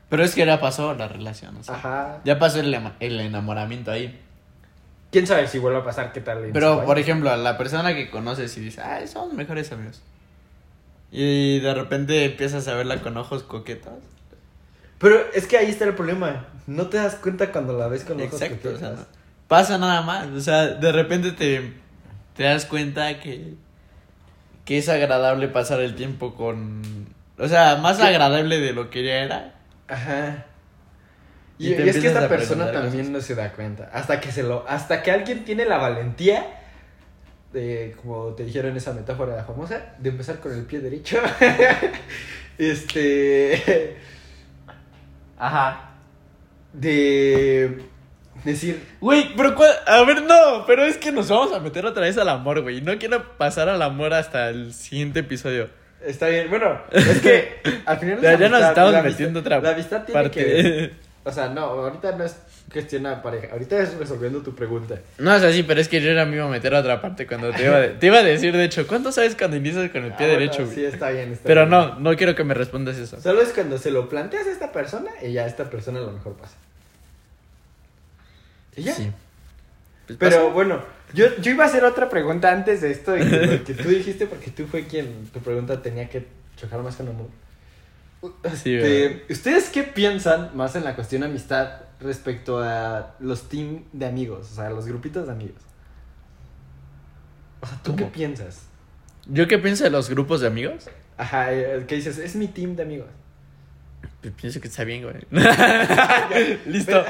Pero es que ya pasó la relación, o sea, Ajá. ya pasó el, el enamoramiento ahí. Quién sabe si vuelve a pasar, qué tal. Pero, por ejemplo, a la persona que conoces y dice, ay, somos mejores amigos. Y de repente empiezas a verla con ojos coquetos. Pero es que ahí está el problema. No te das cuenta cuando la ves con ojos Exacto, o sea, coquetos. no- pasa nada más. O sea, de repente te, te das cuenta que, que es agradable pasar el tiempo con... O sea, más ¿Qué? agradable de lo que ya era. Ajá. Y Y, te y es que esta persona también cosas. no se da cuenta. Hasta que se lo. Hasta que alguien tiene la valentía de, como te dijeron esa metáfora famosa, de empezar con el pie derecho. este. Ajá. de decir, Güey, pero cuál- a ver, no, pero es que nos vamos a meter otra vez al amor, güey. No quiero pasar al amor hasta el siguiente episodio. está bien, bueno, es que al final Ya- ya nos amistad, estamos la metiendo amistad- otra La amistad tiene parte. que... O sea, no, ahorita no es cuestión de pareja, ahorita es resolviendo tu pregunta. No, o sea, sí, pero es que yo era me iba a meter a otra parte cuando te iba, a, te iba a decir, de hecho, ¿cuánto sabes cuando inicias con el pie Ah, bueno, derecho, güey? Sí, está bien, está Pero bien. no, no quiero que me respondas eso. Solo es cuando se lo planteas a esta persona y ya esta persona a lo mejor pasa. ¿Y ya? Sí. Pues Pero pasa. bueno, yo, yo iba a hacer otra pregunta antes de esto, de que, que tú dijiste, porque tú fue quien tu pregunta tenía que chocar más con amor. Sí, ¿Ustedes qué piensan más en la cuestión amistad respecto a los team de amigos? O sea, los grupitos de amigos. O sea, ¿tú qué piensas? ¿Yo qué pienso de los grupos de amigos? Ajá, ¿qué dices? Es mi team de amigos. Pues pienso que está bien, güey. Listo.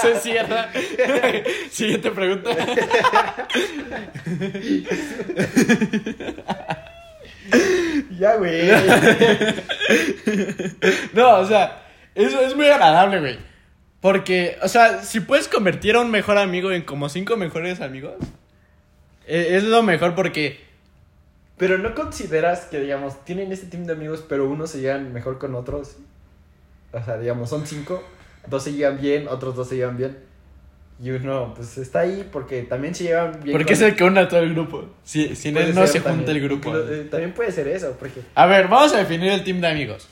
Se cierra. Siguiente pregunta. Ya, güey. No, o sea, eso es muy agradable, güey. Porque, o sea, si puedes convertir a un mejor amigo en como cinco mejores amigos, e- es lo mejor porque Pero no consideras que, digamos, tienen este team de amigos, pero unos se llevan mejor con otros. O sea, digamos, son cinco, dos se llevan bien, otros dos se llevan bien. Y uno, pues está ahí porque también se llevan bien. porque es con- el que une a todo el grupo. Si, sin Puede él no se también. junta el grupo. Eh, También puede ser eso, porque. A ver, vamos a definir el team de amigos.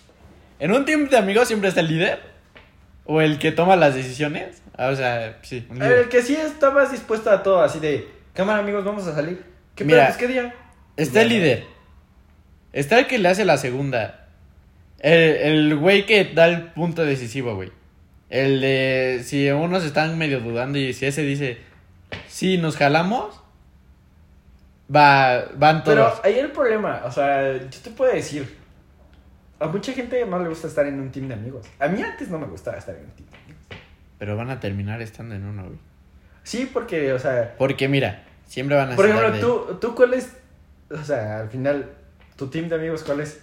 En un team de amigos siempre está el líder o el que toma las decisiones. Ah, O sea, sí, un A ver, líder. el que sí está más dispuesto a todo, así de. Cámara, amigos, vamos a salir. ¿Qué Mira, pedo? Pues, ¿Qué día? Está el líder. Está el que le hace la segunda. El, el güey que da el punto decisivo, güey. El de si unos están medio dudando y si ese dice, sí, nos jalamos, va, van todos. Pero ahí el problema, o sea, yo te puedo decir. A mucha gente no le gusta estar en un team de amigos. A mí antes no me gustaba estar en un team de amigos. Pero van a terminar estando en uno, güey. Sí, porque, o sea, Porque mira, siempre van a por ejemplo, de- tú, tú cuál es, o sea, al final, tu team de amigos, ¿cuál es?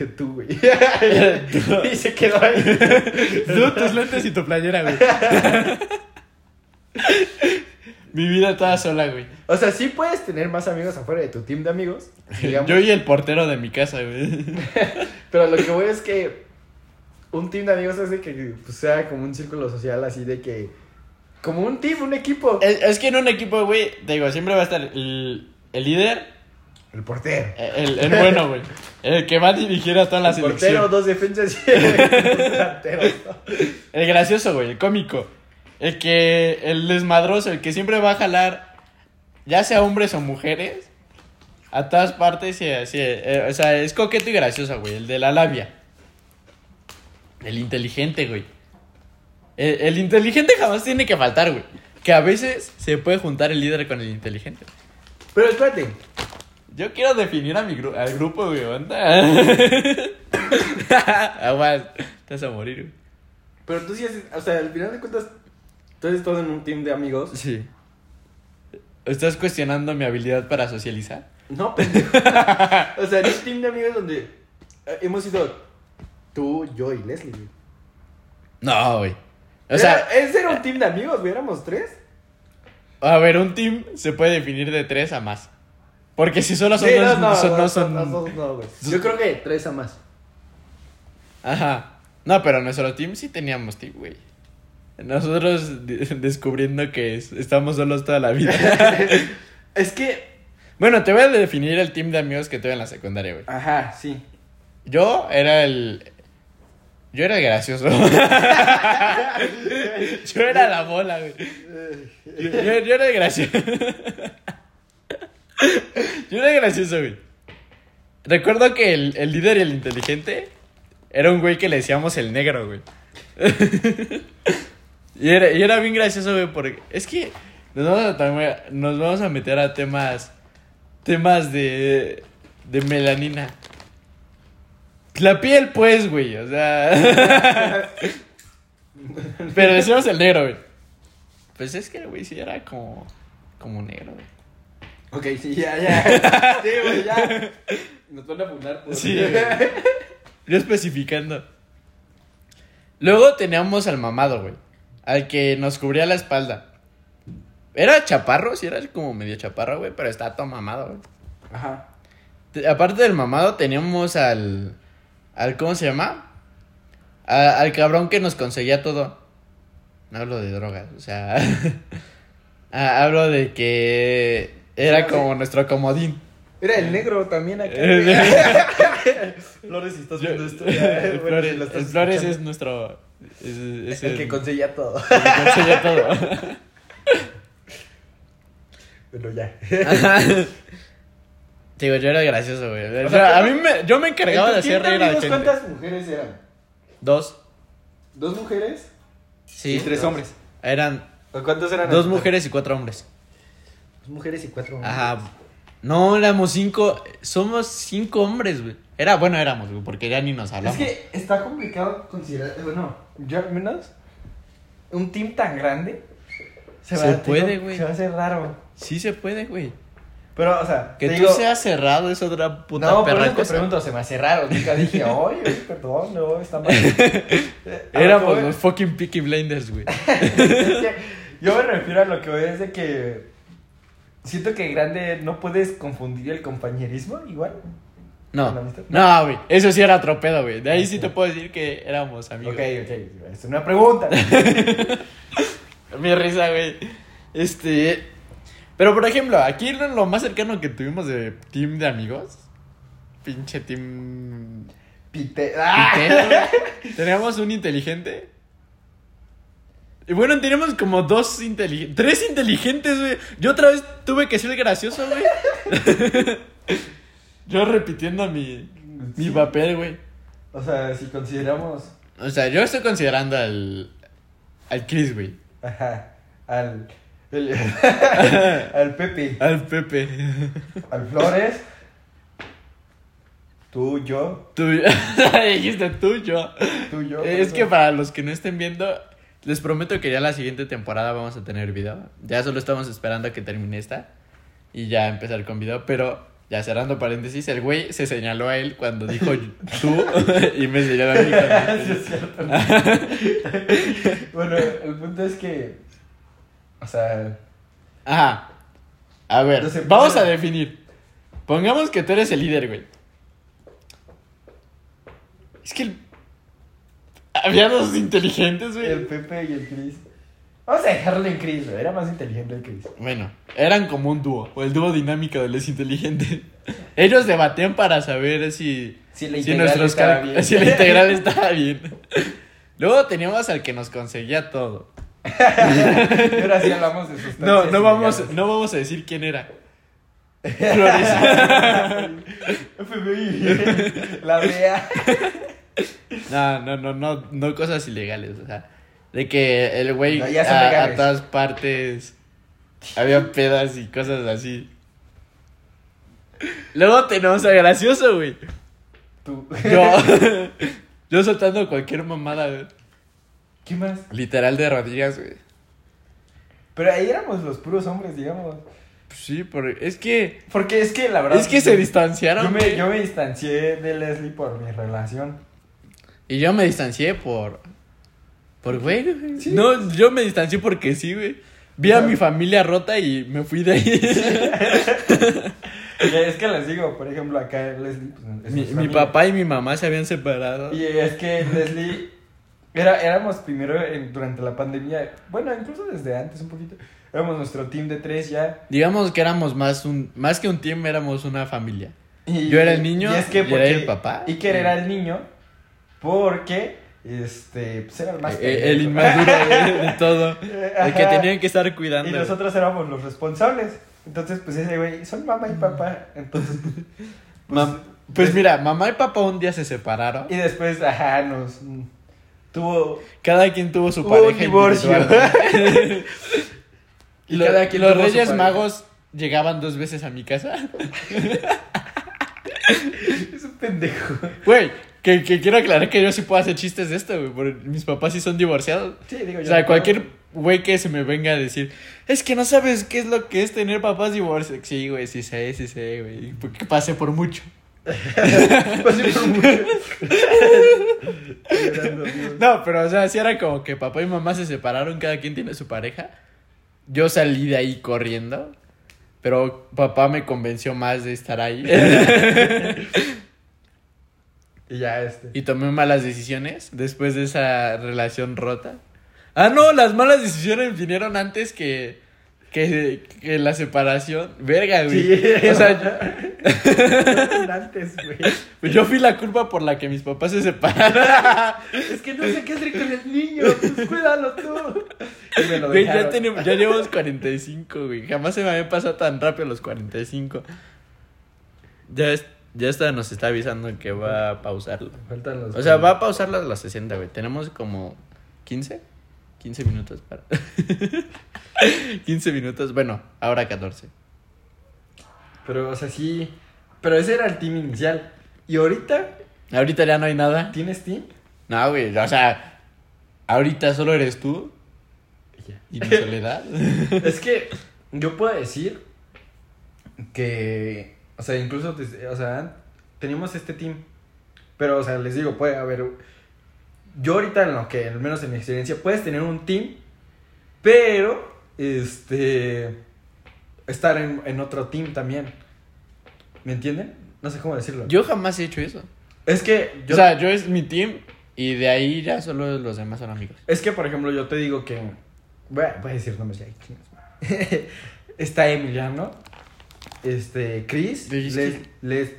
Que tú, güey. y se quedó ahí. Tú, tus lentes y tu playera, güey. Mi vida toda sola, güey. O sea, sí puedes tener más amigos afuera de tu team de amigos, digamos, Yo y el portero de mi casa, güey. pero lo que voy es que un team de amigos es de que pues, sea como un círculo social así de que, como un team, un equipo. Es, es que en un equipo, güey, te digo, siempre va a estar el, el líder, El portero. el, el bueno, güey. El que va a dirigir a toda la El portero, selección. dos defensas y. El gracioso, güey, el cómico. El que, el desmadroso, el que siempre va a jalar, ya sea hombres o mujeres, a todas partes y así. eh, o sea, es coqueto y gracioso, güey, el de la labia. El inteligente, güey. El, el inteligente jamás tiene que faltar, güey. Que a veces se puede juntar el líder con el inteligente. Pero espérate, Yo quiero definir a mi gru- al grupo, güey. ¿onda? Aguas, te vas a morir, güey. pero tú sí haces, o sea, al final de cuentas, tú eres todo en un team de amigos. Sí. ¿Estás cuestionando mi habilidad para socializar? No, pendejo. o sea, en un team de amigos donde eh, hemos sido tú, yo y Leslie. güey. No, güey. O Era- sea, ese era un team de amigos, güey, éramos tres. a ver, un team se puede definir de tres a más. Porque si solo son Sí, dos, no, son- no no, son... no, no, no, güey. Yo creo que tres a más. Ajá. No, pero nuestro team sí teníamos team, güey. Nosotros de- descubriendo que es- estamos solos toda la vida. es que, bueno, te voy a definir el team de amigos que tuve en la secundaria, güey. ajá, sí. Yo era el. Yo era el gracioso. yo era la bola, güey. Yo, yo- yo era el gracioso. Yo era gracioso, güey. Recuerdo que el, el líder y el inteligente era un güey que le decíamos el negro, güey. y, era, y era bien gracioso, güey, porque es que nos vamos a, nos vamos a meter a temas. Temas de. de melanina. La piel, pues, güey, o sea. Pero decimos el negro, güey. Pues es que güey sí era como. como negro, güey. Ok, sí, ya, ya. Sí, güey, ya. Nos van a fundar por... Sí, güey. Yo especificando. Luego teníamos al mamado, güey. al que nos cubría la espalda. Era chaparro, sí, era como medio chaparro, güey, pero estaba todo mamado, güey. Ajá. Te- Aparte del mamado, teníamos al. al ¿Cómo se llama? A- al cabrón que nos conseguía todo. No hablo de drogas, o sea. hablo de que. Era como nuestro comodín. Era el negro también acá. El-. Flores, estás viendo esto. el bueno, Flores, lo estás el Flores escuchando. es nuestro. Es, es el que conseguía todo. el que conseguía todo. Bueno, ya. Digo, yo era gracioso, güey. O O sea, a mí me, yo me encargaba de ¿En tu hacer reír a la gente. ¿Cuántas mujeres eran? Dos. ¿Dos mujeres? Sí. y tres dos. hombres. Eran ¿O ¿Cuántos eran? dos mujeres y cuatro hombres. Mujeres y cuatro hombres. Ajá. No, éramos cinco. Somos cinco hombres, güey. Era, bueno, éramos, güey, porque ya ni nos Es hablamos. que está complicado considerar. Bueno, yo al menos. Un team tan grande. Se va- puede, güey. Se va a hacer raro. Sí se puede, güey. Pero, o sea. Que te tú digo- seas cerrado es otra puta No, perra eso te pregunto, se me hace raro. Nunca dije, oye, perdón, no, está mal. Eh, Éramos los fucking Peaky Blinders, güey. es que yo me refiero a lo que voy es de que siento que grande no puedes confundir el compañerismo igual. No, no, güey. Eso sí era otro pedo, güey. De ahí sí te puedo decir que éramos amigos. Ok, ok, es una pregunta. Mi risa, güey. Este. Pero por ejemplo, aquí lo, lo más cercano que tuvimos de team de amigos. Pinche team. Pite. ¡Ah! Teníamos un inteligente. Y bueno, teníamos como dos inteligentes. Tres inteligentes, güey. Yo otra vez tuve que ser gracioso, güey. Yo repitiendo mi, mi papel, güey. O sea, si consideramos O sea, yo estoy considerando al. al Chris, güey. ajá, al el- al Pepe, Al Pepe. al Flores, tú, yo, Tú, dijiste tú, yo. tú, yo. es que para los que no estén viendo, les prometo que ya la siguiente temporada vamos a tener video. Ya solo estamos esperando a que termine esta y ya empezar con video. Pero ya cerrando paréntesis, el güey se señaló a él cuando dijo tú y me señaló a mí. Sí, es cierto. bueno, el punto es que, o sea, Ajá. A ver, vamos a definir. Pongamos que tú eres el líder, güey. Es que el- había dos inteligentes, güey. el Pepe y el Chris. Vamos a dejarlo en Chris, güey, era más inteligente el Chris. Bueno, eran como un dúo, o el dúo dinámico de los inteligentes. Ellos debatían para saber si, Si la si, integral nuestros estaba bien. si la integral estaba bien. Luego teníamos al que nos conseguía todo. y ahora sí hablamos de sustancias No, no vamos, no vamos a decir quién era. Flores. FBI, la DEA. No, no, no, no, no cosas ilegales, o sea, de que el güey No, a, a todas partes había pedas y cosas así. Luego tenemos a gracioso, güey. Tú. Yo, yo soltando cualquier mamada, güey. ¿Qué más? Literal de rodillas, güey. Pero ahí éramos los puros hombres, digamos. Pues sí, por, es que, Porque es que la verdad. es que se distanciaron, Yo me, yo me distancié de Leslie por mi relación. Y yo me distancié por, por güey, güey. Sí. No, yo me distancié porque sí, güey. Vi a mi familia rota y me fui de ahí. Y es que les digo, por ejemplo, acá Leslie. Pues, es mi, papá y mi mamá se habían separado. Y es que Leslie. Era, éramos primero en- durante la pandemia. Bueno, incluso desde antes un poquito. Éramos nuestro team de tres ya. Digamos que éramos más un, más que un team, éramos una familia. Y, Yo era el niño y es que y era el papá. Iker era el niño porque este pues era el más Eh, el inmaduro de, de todo. El que tenían que estar cuidando. Y nosotros éramos los responsables. Entonces, pues ese güey, son mamá y papá. Entonces, pues, Mam- pues mira, mamá y papá un día se separaron. y después, ajá, nos mm, tuvo Cada quien tuvo su pareja un divorcio. Y Lo- cada quien los tuvo Reyes. Magos llegaban dos veces a mi casa. es un pendejo. Güey, que, que quiero aclarar que yo sí puedo hacer chistes de esto, güey. porque Mis papás sí son divorciados. Sí, digo O yo. sea, cualquier güey que se me venga a decir, es que no sabes qué es lo que es tener papás divorciados. Sí, güey, sí sé, sí sé, güey. Porque pasé por mucho. Pasé por mucho. No, pero o sea, si era como que papá y mamá se separaron, cada quien tiene su pareja. Yo salí de ahí corriendo, pero papá me convenció más de estar ahí. Y ya este. y tomé malas decisiones después de esa relación rota. Ah, no, las malas decisiones vinieron antes que, que, que la separación. Verga, güey. Sí. O sea, antes, güey. yo, yo fui la culpa por la que mis papás se separaron. Es que no sé qué hacer con el niño. Pues cuídalo tú. Y me lo Güey, ya, tenemos, ya llevamos 45, güey. Jamás se me había pasado tan rápido los 45. Ya, es- ya está, nos está avisando que va a pausarlo. Faltan los. O sea, va a pausarlo a las 60, güey. Tenemos como 15, 15 minutos para... 15 minutos, bueno, ahora 14. Pero, o sea, sí. Pero ese era el team inicial. Y ahorita, Ahorita ya no hay nada. ¿tienes team? No, güey, o sea, ahorita solo eres tú y mi soledad. es que yo puedo decir que, o sea, incluso, o sea, teníamos este team, pero, o sea, les digo, puede haber, yo ahorita en lo que, al menos en mi experiencia, puedes tener un team, pero, este, estar en, en otro team también, ¿me entienden? No sé cómo decirlo. Yo jamás he hecho eso. es que, yo, O sea, yo es mi team y de ahí ya solo los demás son amigos. es que, por ejemplo, yo te digo que, voy a, voy a decir nombres ya, está Emiliano, este, Chris, Les, Les- les,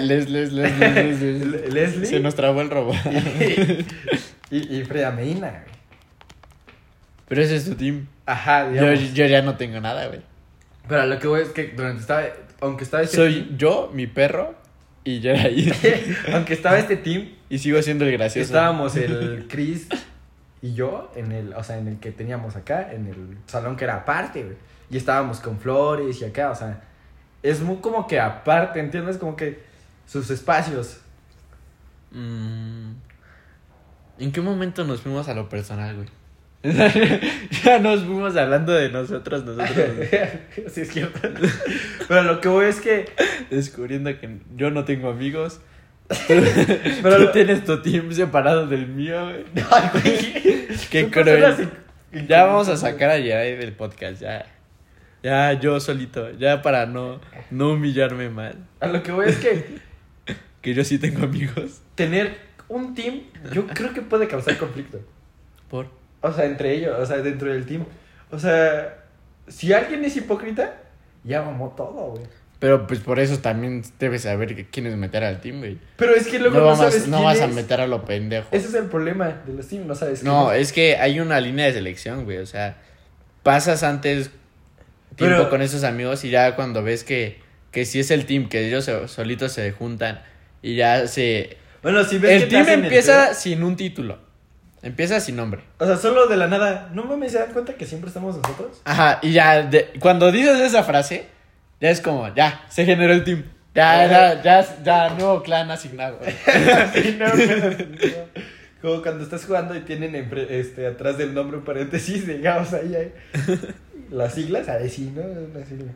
les, les, les, les, les. Le- Leslie Se nos trabó el robot. y, y Frida Medina, güey. Pero ese es tu team. Ajá, Yo, digamos. yo ya no tengo nada, güey. Pero lo que voy es que durante estaba, aunque estaba este Soy yo, mi perro y Jedi. team, aunque estaba este team, y sigo siendo el gracioso. estábamos el Chris y yo en el, o sea, en el que teníamos acá, en el salón que era aparte, güey. Y estábamos con flores y acá, o sea, es muy como que aparte, ¿entiendes? Como que sus espacios. Mm. ¿En qué momento nos fuimos a lo personal, güey? ya nos fuimos hablando de nosotros, nosotros. sí, es cierto. Pero lo que voy es que descubriendo que yo no tengo amigos. Pero Pero lo- tú tienes tu team separado del mío, güey. Ay, güey. Qué cruel. Ya vamos a sacar a Jedi del podcast, ya. Ya yo solito, ya para no, no humillarme mal. A lo que voy es que Que yo sí tengo amigos. tener un team, yo creo que puede causar conflicto. Por. O sea, entre ellos, o sea, dentro del team. O sea, si alguien es hipócrita, ya mamó todo, güey. Pero pues por eso también debes saber que quiénes meter al team, güey. Pero es que luego No, no, vamos- sabes no quién vas a es. meter a lo pendejo. Ese es el problema de los teams, no sabes No, quién es que hay una línea de selección, güey. O sea, pasas antes tiempo Pero- con esos amigos y ya cuando ves que, que si es el team, que ellos solitos se juntan y ya se... Bueno, si ves El te team empieza sin un título. Empieza sin nombre. o sea, solo de la nada. No mames, ¿se dan cuenta que siempre estamos nosotros? Ajá, y ya de- cuando dices esa frase, ya es como, ya, se generó el team. Ya, ya, ya, ya, nuevo clan asignado. Sí, no, pero- Como cuando estás jugando y tienen este, atrás del nombre un paréntesis, digamos ahí, ahí. Las siglas, ahí sí, ¿no? Una sigla.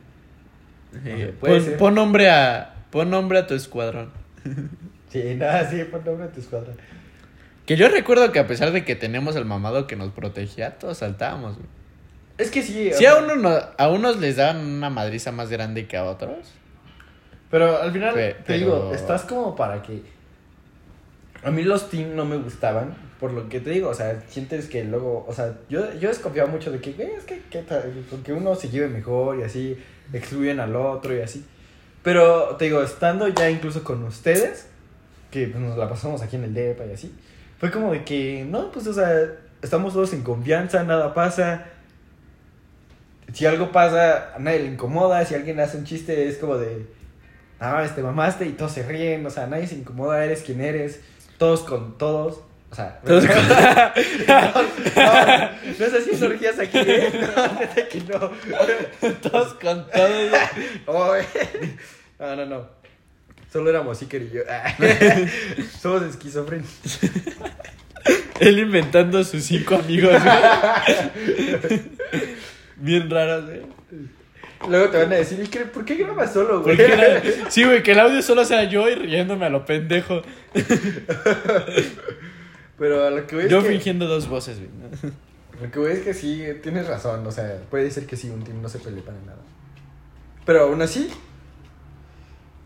Puede pon, ser. pon nombre a, pon nombre a tu escuadrón. Sí, nada, sí, pon nombre a tu escuadra. Que yo recuerdo que a pesar de que teníamos el mamado que nos protegía, todos saltábamos, güey. Es que sí. Sí, a, uno no- a unos les daban una madriza más grande que a otros. Pero al final, Pe- te pero- digo, estás como para que. A mí los team no me gustaban, por lo que te digo, o sea, sientes que luego, o sea, yo, yo desconfiaba mucho de que, es que, que porque uno se lleve mejor y así, excluyen al otro y así. Pero te digo, estando ya incluso con ustedes, que pues, nos la pasamos aquí en el DEPA y así, fue como de que, no, pues, o sea, estamos todos en confianza, nada pasa. Si algo pasa, a nadie le incomoda, si alguien hace un chiste, es como de, ah, este mamaste y todos se ríen, o sea, nadie se incomoda, eres quien eres, todos con todos. O sea, Todos no, con- no, no, no es así orgías aquí, ¿eh? No, neta que no. Todos con todos. Oh, eh. No, no, no. Solo éramos Iker y yo. Somos esquizofrénicos. Él inventando sus cinco amigos, güey. Bien raros, güey. Luego te van a decir, "¿Y qué- ¿por qué grabas solo, güey? Porque era- Sí, güey, que el audio solo sea yo y riéndome a lo pendejo. Pero a lo que voy es Yo que... fingiendo dos voces, güey. ¿no? Lo que voy es que sí, tienes razón. O sea, puede ser que sí, un team no se pelee para nada. Pero aún así,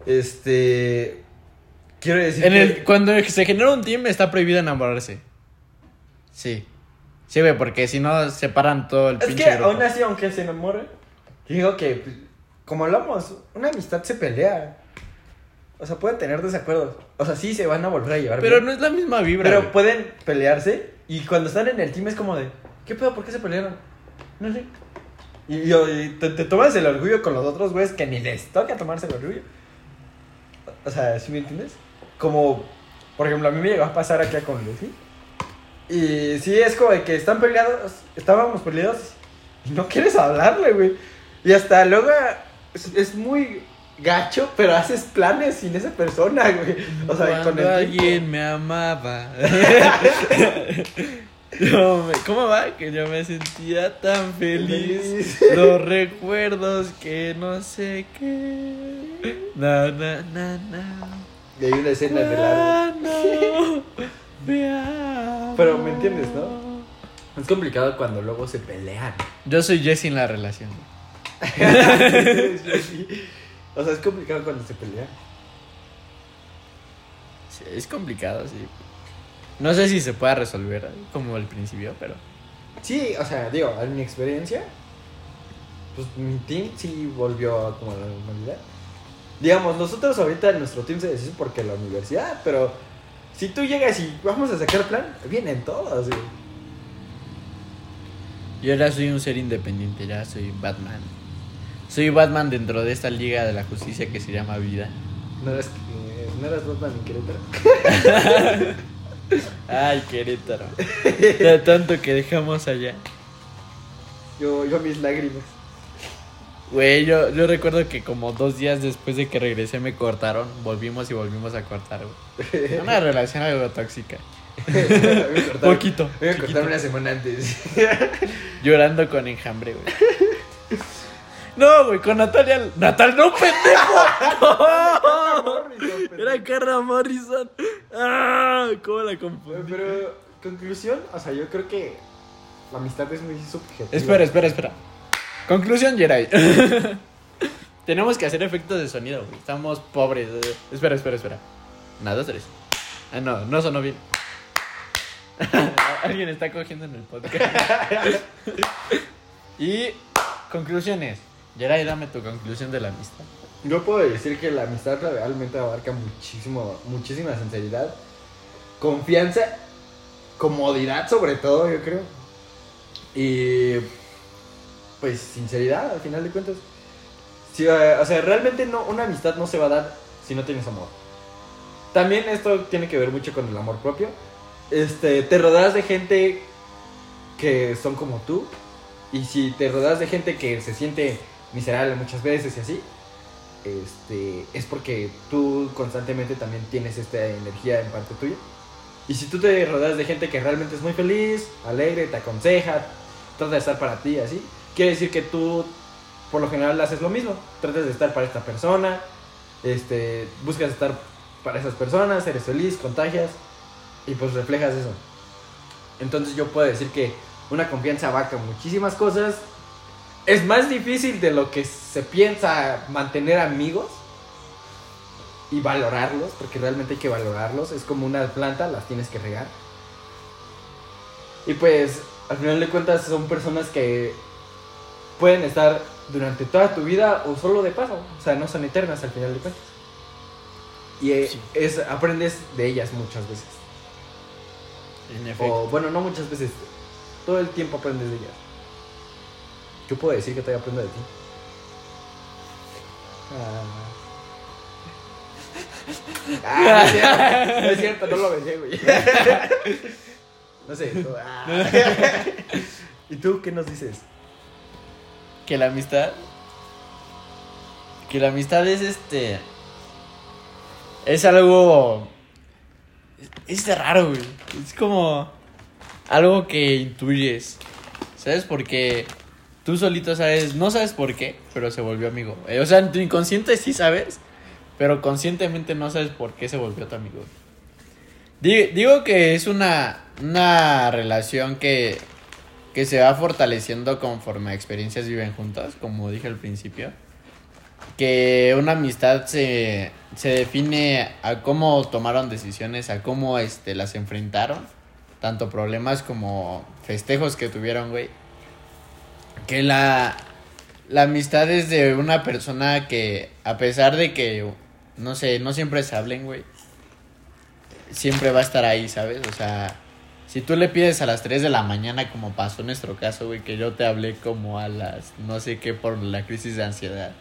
este. Quiero decir En que. el, cuando se genera un team está prohibido enamorarse. Sí. Sí, güey, porque si no separan todo el es pinche que grupo. aún así, aunque se enamore, digo que, pues, como hablamos, una amistad se pelea. O sea, pueden tener desacuerdos. O sea, sí se van a volver a llevar Pero bien. no es la misma vibra. Pero güey. pueden pelearse y cuando están en el team es como de, ¿qué pedo? ¿Por qué se pelearon? No sé. Y, y- te, te tomas el orgullo con los otros güeyes que ni les toca tomarse el orgullo. O sea, ¿sí me entiendes? Como, por ejemplo, a mí me llegó a pasar acá con Lucy. Y sí, es como de que están peleados, estábamos peleados y no quieres hablarle, güey. Y hasta luego es, es muy gacho, pero haces planes sin esa persona, güey. O sea, con Cuando el tiempo. alguien me amaba. Yo me- ¿Cómo va? Que yo me sentía tan feliz. Feliz. Los recuerdos que no sé qué. Na, na, na, na. Y hay una escena el. Cuando me amas. Pero, ¿me entiendes, no? Es complicado cuando luego se pelean. Yo soy Jesse en la relación. o sea, es complicado cuando se pelean. Sí, es complicado, sí. No sé si se pueda resolver como al principio, pero. Sí, o sea, digo, en mi experiencia, pues mi team sí volvió como a la normalidad. Digamos, nosotros ahorita nuestro team se deshizo porque la universidad, pero si tú llegas y vamos a sacar plan, vienen todos, güey. Yo ahora soy un ser independiente, ya soy Batman. Soy Batman dentro de esta liga de la justicia que se llama vida. No eras, no eras Batman en Querétaro. Ay, Querétaro. De tanto que dejamos allá. Yo, yo mis lágrimas. Güey, yo, yo recuerdo que como dos días después de que regresé me cortaron. Volvimos y volvimos a cortar, güey. Una relación algo tóxica. Me cortaron- Poquito. Me cortaron una semana antes. Llorando con enjambre, güey. No, güey, con Natalia. Natal, no, pendejo. Era Carla Morrison. Ah, ¿cómo la confundí? Pero, conclusión, o sea, yo creo que la amistad es muy subjetiva. Espera, espera, espera. Conclusión, Jerai. Tenemos que hacer efectos de sonido, güey. Estamos pobres. Espera, espera, espera. Nada, dos, tres. Ah, no, no sonó bien. Alguien está cogiendo en el podcast. y conclusiones. Jerai, dame tu conclusión de la amistad. Yo puedo decir que la amistad realmente abarca muchísimo, muchísima sinceridad, confianza, comodidad sobre todo, yo creo. Y pues sinceridad al final de cuentas. Eh, o sea, realmente no, una amistad no se va a dar si no tienes amor. También esto tiene que ver mucho con el amor propio. Este, te rodeas de gente que son como tú. Y si te rodeas de gente que se siente miserable muchas veces y así, este, es porque tú constantemente también tienes esta energía en parte tuya. Y si tú te rodeas de gente que realmente es muy feliz, alegre, te aconseja, trata de estar para ti, así, quiere decir que tú, por lo general, haces lo mismo. Tratas de estar para esta persona, este, buscas estar para esas personas, eres feliz, contagias y pues reflejas eso. Entonces yo puedo decir que una confianza abarca muchísimas cosas. Es más difícil de lo que se piensa mantener amigos y valorarlos, porque realmente hay que valorarlos. Es como una planta, las tienes que regar. Y pues, al final de cuentas, son personas que pueden estar durante toda tu vida o solo de paso. O sea, no son eternas al final de cuentas. Y eh, Sí. es, aprendes de ellas muchas veces. En efecto. O bueno, no muchas veces. Todo el tiempo aprendes de ellas. Yo puedo decir que todavía aprendo de ti. Ah. Ah, no es cierto, no lo besé, güey. No sé. tú- ah. ¿Y tú qué nos dices? Que la amistad. Que la amistad es este. Es algo. Es de raro, güey. Es como. Algo que intuyes. ¿Sabes? Porque. Tú solito sabes, no sabes por qué, pero se volvió amigo. Eh, o sea, en tu inconsciente sí sabes, pero conscientemente no sabes por qué se volvió tu amigo. Di- Digo que es una, una relación que, que se va fortaleciendo conforme experiencias viven juntas, como dije al principio. Que una amistad se, se define a cómo tomaron decisiones, a cómo este, las enfrentaron, tanto problemas como festejos que tuvieron, güey. Que la, la amistad es de una persona que, a pesar de que, no sé, no siempre se hablen, güey, siempre va a estar ahí, ¿sabes? O sea, si tú le pides a las 3 de la mañana, como pasó en nuestro caso, güey, que yo te hablé como a las, no sé qué, por la crisis de ansiedad,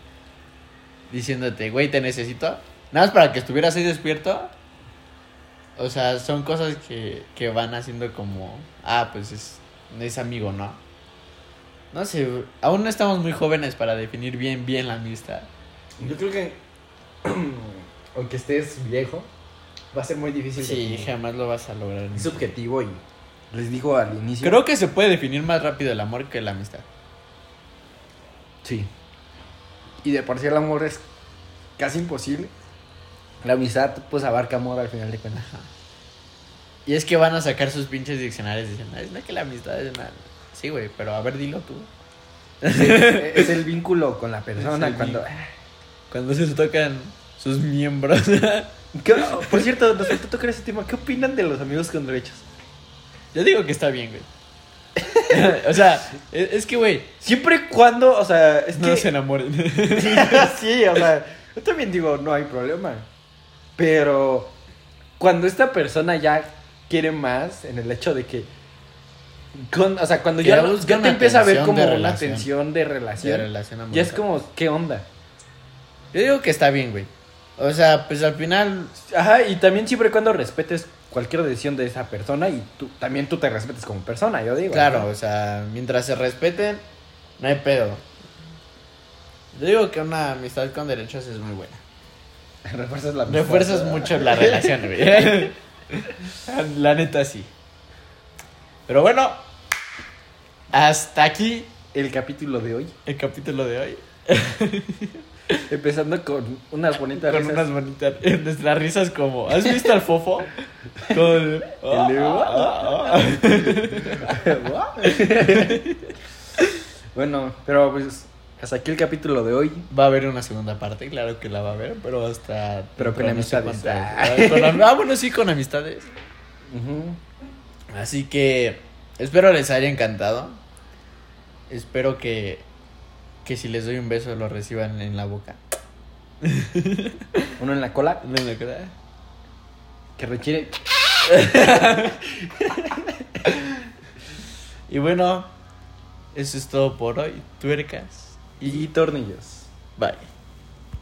diciéndote, güey, te necesito, nada más para que estuvieras ahí despierto. O sea, son cosas que, que van haciendo como, ah, pues es, es amigo, ¿no? No sé, aún no estamos muy jóvenes para definir bien, bien la amistad. Yo creo que, aunque estés viejo, va a ser muy difícil. Sí, jamás lo vas a lograr. Es subjetivo y les digo al inicio. Creo que se puede definir más rápido el amor que la amistad. Sí. Y de por sí el amor es casi imposible. La amistad, pues abarca amor al final de cuentas. Y es que van a sacar sus pinches diccionarios diciendo, "Ay, no es que la amistad es nada. Sí, güey, pero a ver, dilo tú. es el vínculo con la persona Es el cuando. Cuando se tocan sus miembros. ¿Qué- Por cierto, nos faltó tocar ese tema. ¿Qué opinan de los amigos con derechos? Yo digo que está bien, güey. o sea, es, es que, güey, Siempre y cuando, o sea, es no que. se enamoren. sí, o sea, yo también digo, no hay problema. Pero cuando esta persona ya quiere más, en el hecho de que. Con- o sea, cuando Que ya, ya te empieza a ver como una tensión de relación, De relación ya es como, ¿qué onda? Yo digo que está bien, güey. O sea, pues al final, Ajá, y también siempre y cuando respetes cualquier decisión de esa persona y tú también tú te respetes como persona, yo digo. claro, ¿no? o sea, mientras se respeten, no hay pedo. Yo digo que una amistad con derechos es muy buena. Refuerzas la amistad. Refuerzas mucho la relación, güey. La neta sí. Pero bueno, hasta aquí El capítulo de hoy, el capítulo de hoy. empezando con unas bonitas Con risas. unas bonitas. Nuestras risas como. ¿Has visto al fofo? Con. bueno, pero pues hasta aquí el capítulo de hoy. Va a haber una segunda parte, claro que la va a haber, pero hasta. Pero con amistades. ah, bueno, sí, con amistades. Así que espero les haya encantado. Espero que, que si les doy un beso lo reciban en la boca. Uno en la cola ¿No en la cara? que requiere. Y bueno, eso es todo por hoy. Tuercas. Y tornillos. Bye.